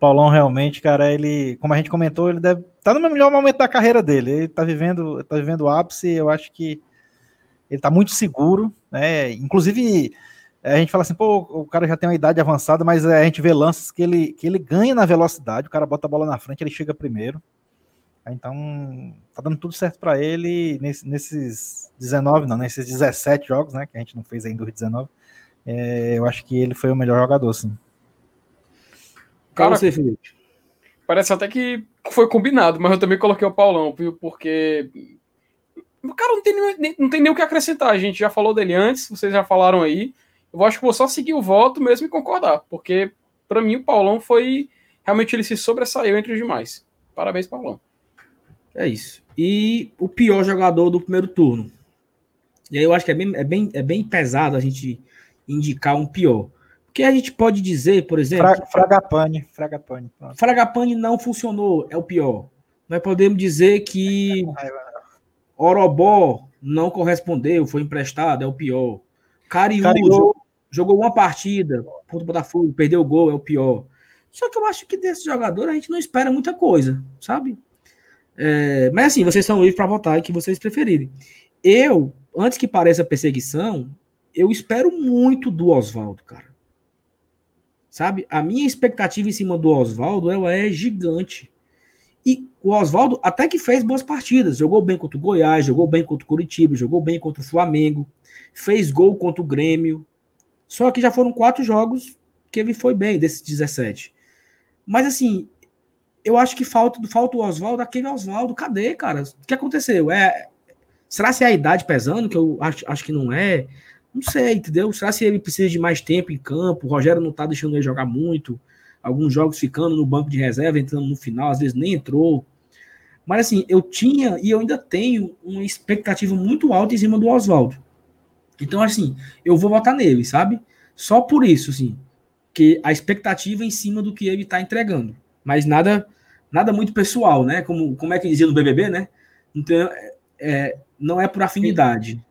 Paulão realmente, cara, ele, como a gente comentou, ele deve tá no melhor momento da carreira dele. Ele tá vivendo, tá vivendo o ápice, eu acho que ele tá muito seguro, né? Inclusive, a gente fala assim, pô, o cara já tem uma idade avançada, mas a gente vê lances que ele, que ele ganha na velocidade, o cara bota a bola na frente, ele chega primeiro. Então, tá dando tudo certo para ele nesse, nesses 19, não, nesses 17 jogos, né, que a gente não fez ainda os 19. É, eu acho que ele foi o melhor jogador, sim.
Cara, você, Felipe? Parece até que foi combinado, mas eu também coloquei o Paulão, viu? Porque o cara não tem, nem, não tem nem o que acrescentar. A gente já falou dele antes, vocês já falaram aí. Eu acho que vou só seguir o voto mesmo e concordar, porque para mim o Paulão foi. Realmente ele se sobressaiu entre os demais. Parabéns, Paulão.
É isso. E o pior jogador do primeiro turno. E aí eu acho que é bem, é bem, é bem pesado a gente indicar um pior que a gente pode dizer, por exemplo. Fra,
Fragapane. Fragapane.
Fragapane não funcionou, é o pior. Nós podemos dizer que Orobó não correspondeu, foi emprestado, é o pior. Cariú, Jogou, jogou, uma partida contra o Botafogo, perdeu o gol, é o pior. Só que eu acho que desse jogador a gente não espera muita coisa, sabe? É, mas assim, vocês são livres para votar e que vocês preferirem. Eu, antes que pareça perseguição, eu espero muito do Oswaldo, cara. Sabe? A minha expectativa em cima do Oswaldo ela é gigante. E o Oswaldo até que fez boas partidas. Jogou bem contra o Goiás, jogou bem contra o Curitiba, jogou bem contra o Flamengo, fez gol contra o Grêmio. Só que já foram quatro jogos que ele foi bem desses 17. Mas assim, eu acho que falta, falta o Oswaldo, aquele Oswaldo, cadê, cara? O que aconteceu? É, será se é a idade pesando, que eu acho, acho que não é? Não sei, entendeu? Será se ele precisa de mais tempo em campo? O Rogério não tá deixando ele jogar muito. Alguns jogos ficando no banco de reserva, entrando no final, às vezes nem entrou. Mas assim, eu tinha e eu ainda tenho uma expectativa muito alta em cima do Oswaldo. Então, assim, eu vou votar nele, sabe? Só por isso, assim, que a expectativa é em cima do que ele está entregando. Mas nada nada muito pessoal, né? Como, como é que dizia no BBB, né? Então, é, não é por afinidade.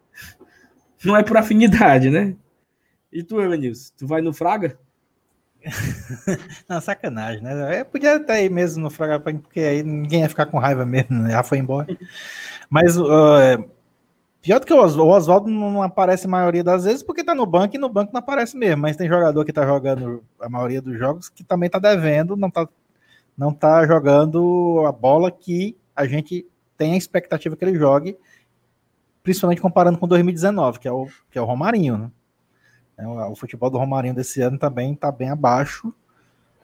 Não é por afinidade, né? E tu, Evanilson, tu vai no Fraga? <laughs>
não, sacanagem, né? Eu podia até aí mesmo no Fraga, porque aí ninguém ia ficar com raiva mesmo, né? Já foi embora. <laughs> Mas uh, pior do que o Oswaldo não aparece a maioria das vezes porque tá no banco e no banco não aparece mesmo. Mas tem jogador que tá jogando a maioria dos jogos que também tá devendo, não tá, não tá jogando a bola que a gente tem a expectativa que ele jogue principalmente comparando com 2019, que é o, que é o Romarinho, né? É, o, o futebol do Romarinho desse ano também está bem abaixo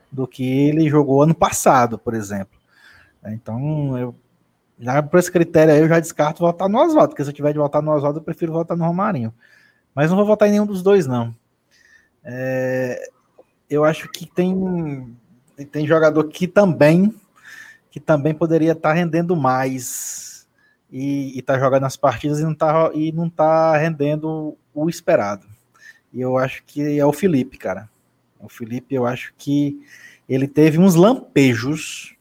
do que ele jogou ano passado, por exemplo. É, então, eu, já por esse critério aí, eu já descarto votar no Oswaldo, porque se eu tiver de votar no Oswaldo, eu prefiro votar no Romarinho. Mas não vou votar em nenhum dos dois, não. É, eu acho que tem, tem jogador que também que também poderia estar tá rendendo mais e, está jogando as partidas e não está e não tá rendendo o esperado. E eu acho que é o Felipe, cara. O Felipe, eu acho que ele teve uns lampejos,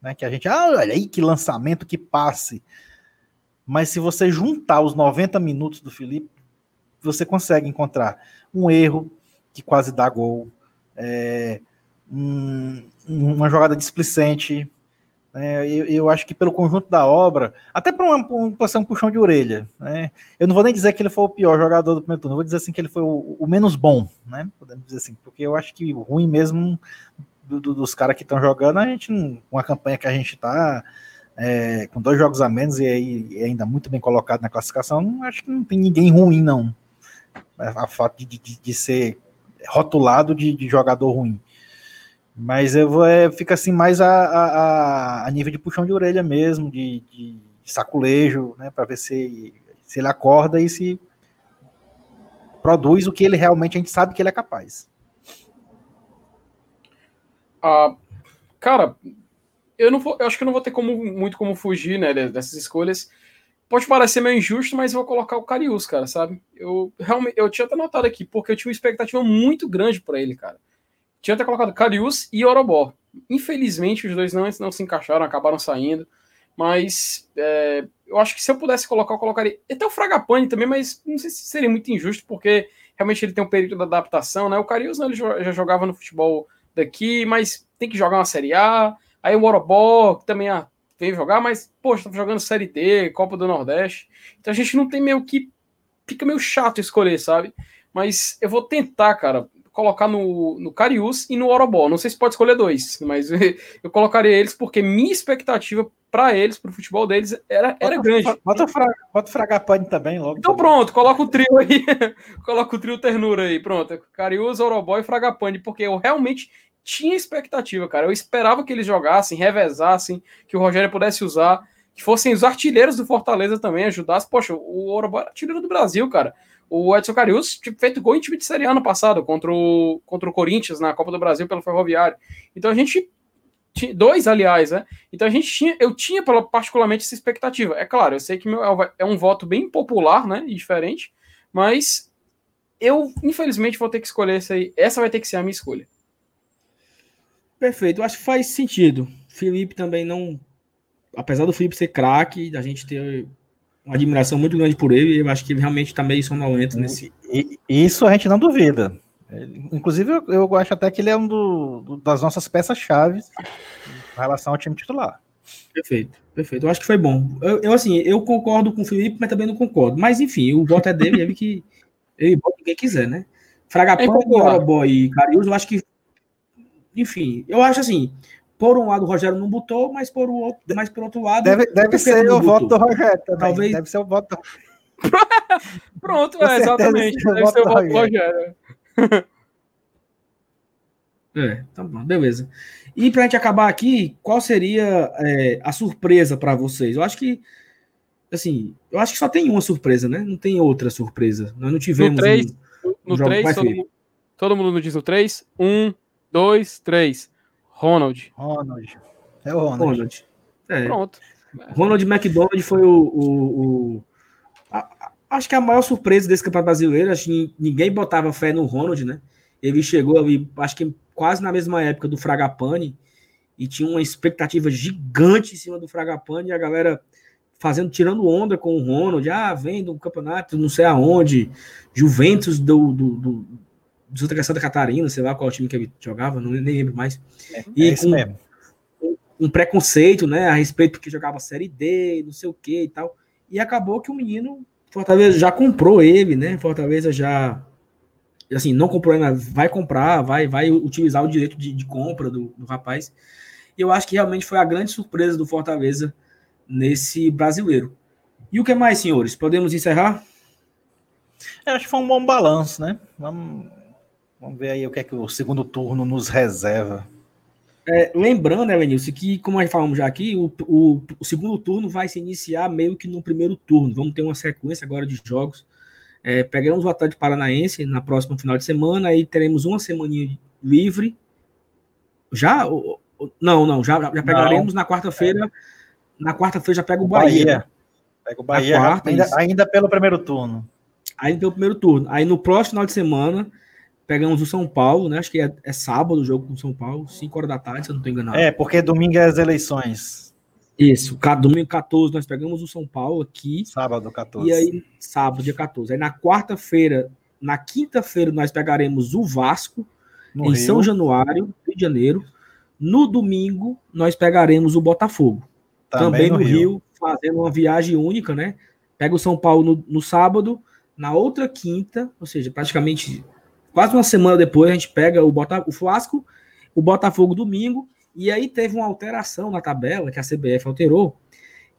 né? Que a gente, ah, olha aí que lançamento, que passe. Mas se você juntar os 90 minutos do Felipe, você consegue encontrar um erro que quase dá gol, é, um, uma jogada displicente, é, eu, eu, acho que pelo conjunto da obra, até para uma, uma, um puxão de orelha, né? Eu não vou nem dizer que ele foi o pior jogador do primeiro turno, vou dizer assim que ele foi o, o, menos bom, né? Podemos dizer assim, porque eu acho que o ruim mesmo do, do, dos caras que estão jogando, a gente, com a campanha que a gente está, é, com dois jogos a menos e, e ainda muito bem colocado na classificação, acho que não tem ninguém ruim, não. A fato de, de, de ser rotulado de, de jogador ruim. Mas eu vou, é, fica assim mais a, a, a, nível de puxão de orelha mesmo, de, de saculejo, né? Para ver se, se ele acorda e se produz o que ele realmente a gente sabe que ele é capaz.
Ah, cara, eu não vou, eu acho que eu não vou ter como, muito como fugir, né, dessas escolhas. Pode parecer meio injusto, mas eu vou colocar o Carius, cara, sabe? Eu realmente eu tinha até notado aqui, porque eu tinha uma expectativa muito grande para ele, cara. Tinha até colocado Carius e Orobó. Infelizmente, os dois não, não se encaixaram, acabaram saindo. Mas é, eu acho que se eu pudesse colocar, eu colocaria. Até o Fragapane também, mas não sei se seria muito injusto, porque realmente ele tem um período de adaptação, né? O Carius né, ele já jogava no futebol daqui, mas tem que jogar uma Série A. Aí o Orobó, também ah, veio jogar, mas, poxa, tá jogando Série D, Copa do Nordeste. Então a gente não tem meio que. Fica meio chato escolher, sabe? Mas eu vou tentar, cara colocar no, no Carius e no Orobó. Não sei se pode escolher dois, mas <laughs> eu colocaria eles porque minha expectativa para eles, para o futebol deles, era, era
bota,
grande.
Bota, bota o Fragapane também logo.
Então pronto, coloca o trio aí. <laughs> coloca o trio ternura aí, pronto. Carius, Orobó e Fragapane, porque eu realmente tinha expectativa, cara. Eu esperava que eles jogassem, revezassem, que o Rogério pudesse usar, que fossem os artilheiros do Fortaleza também, ajudassem. Poxa, o Orobó era artilheiro do Brasil, cara. O Edson Carius tinha feito gol em time de Série ano passado, contra o, contra o Corinthians, na Copa do Brasil, pelo Ferroviário. Então a gente. Dois, aliás, né? Então a gente tinha. Eu tinha particularmente essa expectativa. É claro, eu sei que meu, é um voto bem popular, né? E diferente, mas eu, infelizmente, vou ter que escolher essa aí. Essa vai ter que ser a minha escolha.
Perfeito, acho que faz sentido. Felipe também não. Apesar do Felipe ser craque, a gente ter uma admiração muito grande por ele. Eu acho que ele realmente está meio sonolento nesse.
E, isso a gente não duvida. Inclusive, eu, eu acho até que ele é um do, do, das nossas peças-chave em relação ao time titular.
Perfeito, perfeito. Eu acho que foi bom. Eu, eu, assim, eu concordo com o Felipe, mas também não concordo. Mas enfim, o voto é dele, ele que ele bota quem quiser, né? Fragapão, é Boy e Carius, eu acho que. Enfim, eu acho assim, por um lado o Rogério não botou, mas por, o outro, mas por outro lado.
Deve, deve ser o voto do Rogério também.
Talvez...
Deve ser o voto do <laughs>
Pronto, é, exatamente. Deve ser o voto do Rogério.
É, tá bom, beleza. E para a gente acabar aqui, qual seria é, a surpresa para vocês? Eu acho que, assim, eu acho que só tem uma surpresa, né? Não tem outra surpresa. Nós não tivemos.
No 3, um, no 3 todo, mundo, todo mundo diz o 3. 1, 2, 3. Ronald.
Ronald. É o Ronald.
Ronald. É.
Pronto.
Ronald McDonald foi o. o, o a, acho que a maior surpresa desse campeonato brasileiro. Acho que ninguém botava fé no Ronald, né? Ele chegou ali, acho que quase na mesma época do Fragapane e tinha uma expectativa gigante em cima do Fragapane e a galera fazendo, tirando onda com o Ronald, ah, vem do campeonato, não sei aonde, Juventus do, do, do, do Santa Catarina, sei lá qual time que ele jogava, não nem lembro mais.
É, e é com mesmo.
Um, preconceito, né, a respeito porque jogava Série D, não sei o que e tal. E acabou que o menino, Fortaleza já comprou ele, né, Fortaleza já assim, não comprou ainda, vai comprar, vai, vai utilizar o direito de, de compra do, do, rapaz. E eu acho que realmente foi a grande surpresa do Fortaleza nesse brasileiro. E o que mais, senhores? Podemos encerrar?
Eu acho que foi um bom balanço, né? Vamos, vamos ver aí o que é que o segundo turno nos reserva.
É, lembrando, né, Lenilson, que, como nós falamos já aqui, o, o, o, segundo turno vai se iniciar meio que no primeiro turno. Vamos ter uma sequência agora de jogos é, pegamos o Atlético Paranaense na próxima final de semana, aí teremos uma semaninha livre. Já? Não, não, já, já pegaremos não. na quarta-feira. Na quarta-feira já pega o Bahia. Bahia.
Pega o Bahia quarta, ainda, ainda, pelo primeiro turno.
Ainda pelo primeiro turno. Aí no próximo final de semana, pegamos o São Paulo, né? Acho que é, é sábado o jogo com o São Paulo, 5 horas da tarde, se eu não estou enganado.
É, porque domingo é as eleições.
Isso, domingo 14 nós pegamos o São Paulo aqui.
Sábado 14.
E aí, sábado, dia 14. Aí na quarta-feira, na quinta-feira, nós pegaremos o Vasco, no em Rio. São Januário, Rio de Janeiro. No domingo, nós pegaremos o Botafogo. Também, também no, Rio. Rio. fazendo uma viagem única, né? Pega o São Paulo no, no sábado, na outra quinta, ou seja, praticamente quase uma semana depois, a gente pega o, Bota, o Vasco, o Botafogo domingo e aí teve uma alteração na tabela, que a CBF alterou,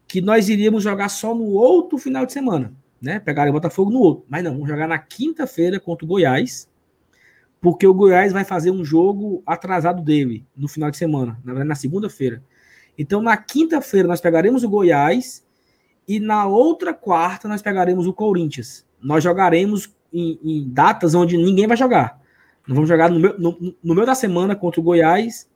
que nós iríamos jogar só no outro final de semana, né? Pegar o Botafogo no outro. Mas não, vamos jogar na quinta-feira contra o Goiás, porque o Goiás vai fazer um jogo atrasado dele no final de semana, na verdade na segunda-feira. Então na quinta-feira nós pegaremos o Goiás e na outra quarta nós pegaremos o Corinthians. Nós jogaremos em, em datas onde ninguém vai jogar. Nós vamos jogar no meio, no, no meio da semana contra o Goiás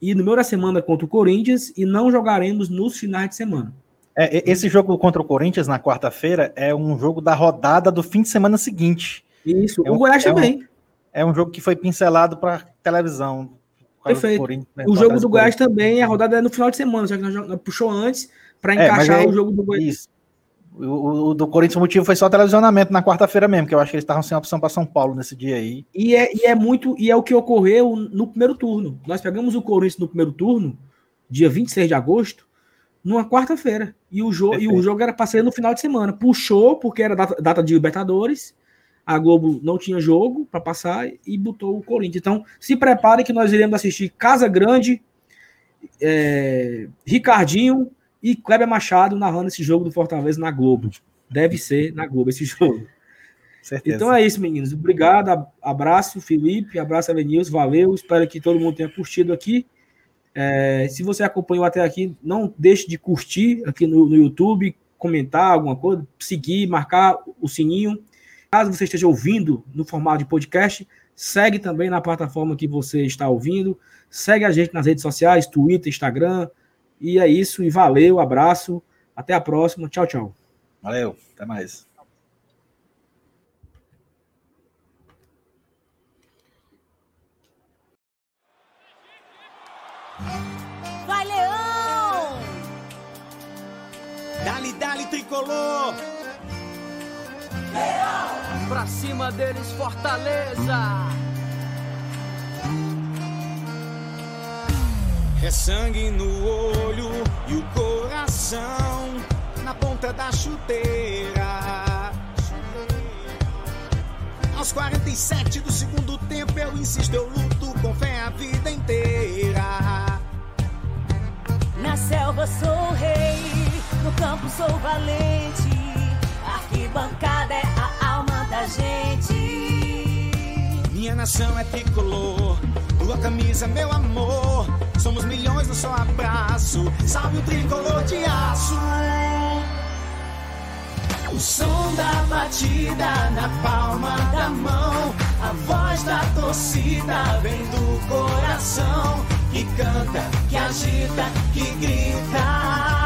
e no meio da semana contra o Corinthians e não jogaremos nos finais de semana.
É, esse jogo contra o Corinthians na quarta-feira é um jogo da rodada do fim de semana seguinte.
Isso,
é
o Goiás
é
também.
Um, é um jogo que foi pincelado para televisão.
Perfeito. Né, o jogo do Goiás também, a rodada é no final de semana, só que nós puxou antes para é, encaixar o jogo do Goiás. Isso.
O, o, do Corinthians o motivo foi só televisionamento na quarta-feira mesmo, que eu acho que eles estavam sem opção para São Paulo nesse dia aí.
E é, e é muito, e é o que ocorreu no primeiro turno. Nós pegamos o Corinthians no primeiro turno, dia 26 de agosto, numa quarta-feira. E, o jo e o jogo era para ser no final de semana. Puxou, porque era data, data de Libertadores. A Globo não tinha jogo para passar e botou o Corinthians. Então, se prepare que nós iremos assistir Casa Grande, é, Ricardinho e Kleber Machado narrando esse jogo do Fortaleza na Globo. Deve ser na Globo esse <laughs> jogo. Certeza. Então é isso, meninos. Obrigado, abraço, Felipe, abraço, Elenils, valeu. Espero que todo mundo tenha curtido aqui. É, se você acompanhou até aqui, não deixe de curtir aqui no, no YouTube, comentar alguma coisa, seguir, marcar o sininho. Caso você esteja ouvindo no formato de podcast, segue também na plataforma que você está ouvindo. Segue a gente nas redes sociais, Twitter, Instagram, e é isso, e valeu, abraço, até a próxima, tchau, tchau.
Valeu, até mais.
Vai, Leão! Dali, dali, tricolor!
Leão! Pra cima deles, Fortaleza!
É sangue no olho e o coração na ponta da chuteira. Aos 47 do segundo tempo eu insisto, eu luto com fé a vida inteira.
rua sou rei, no campo sou valente. Arquibancada é a alma da gente.
Minha nação é tricolor, tua camisa, meu amor. Somos milhões no só abraço. Salve o tricolor de aço. O som da batida na palma da mão. A voz da torcida vem do coração. Que canta, que agita, que grita.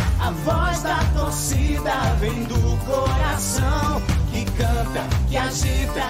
A voz da torcida vem do coração. Que canta, que agita,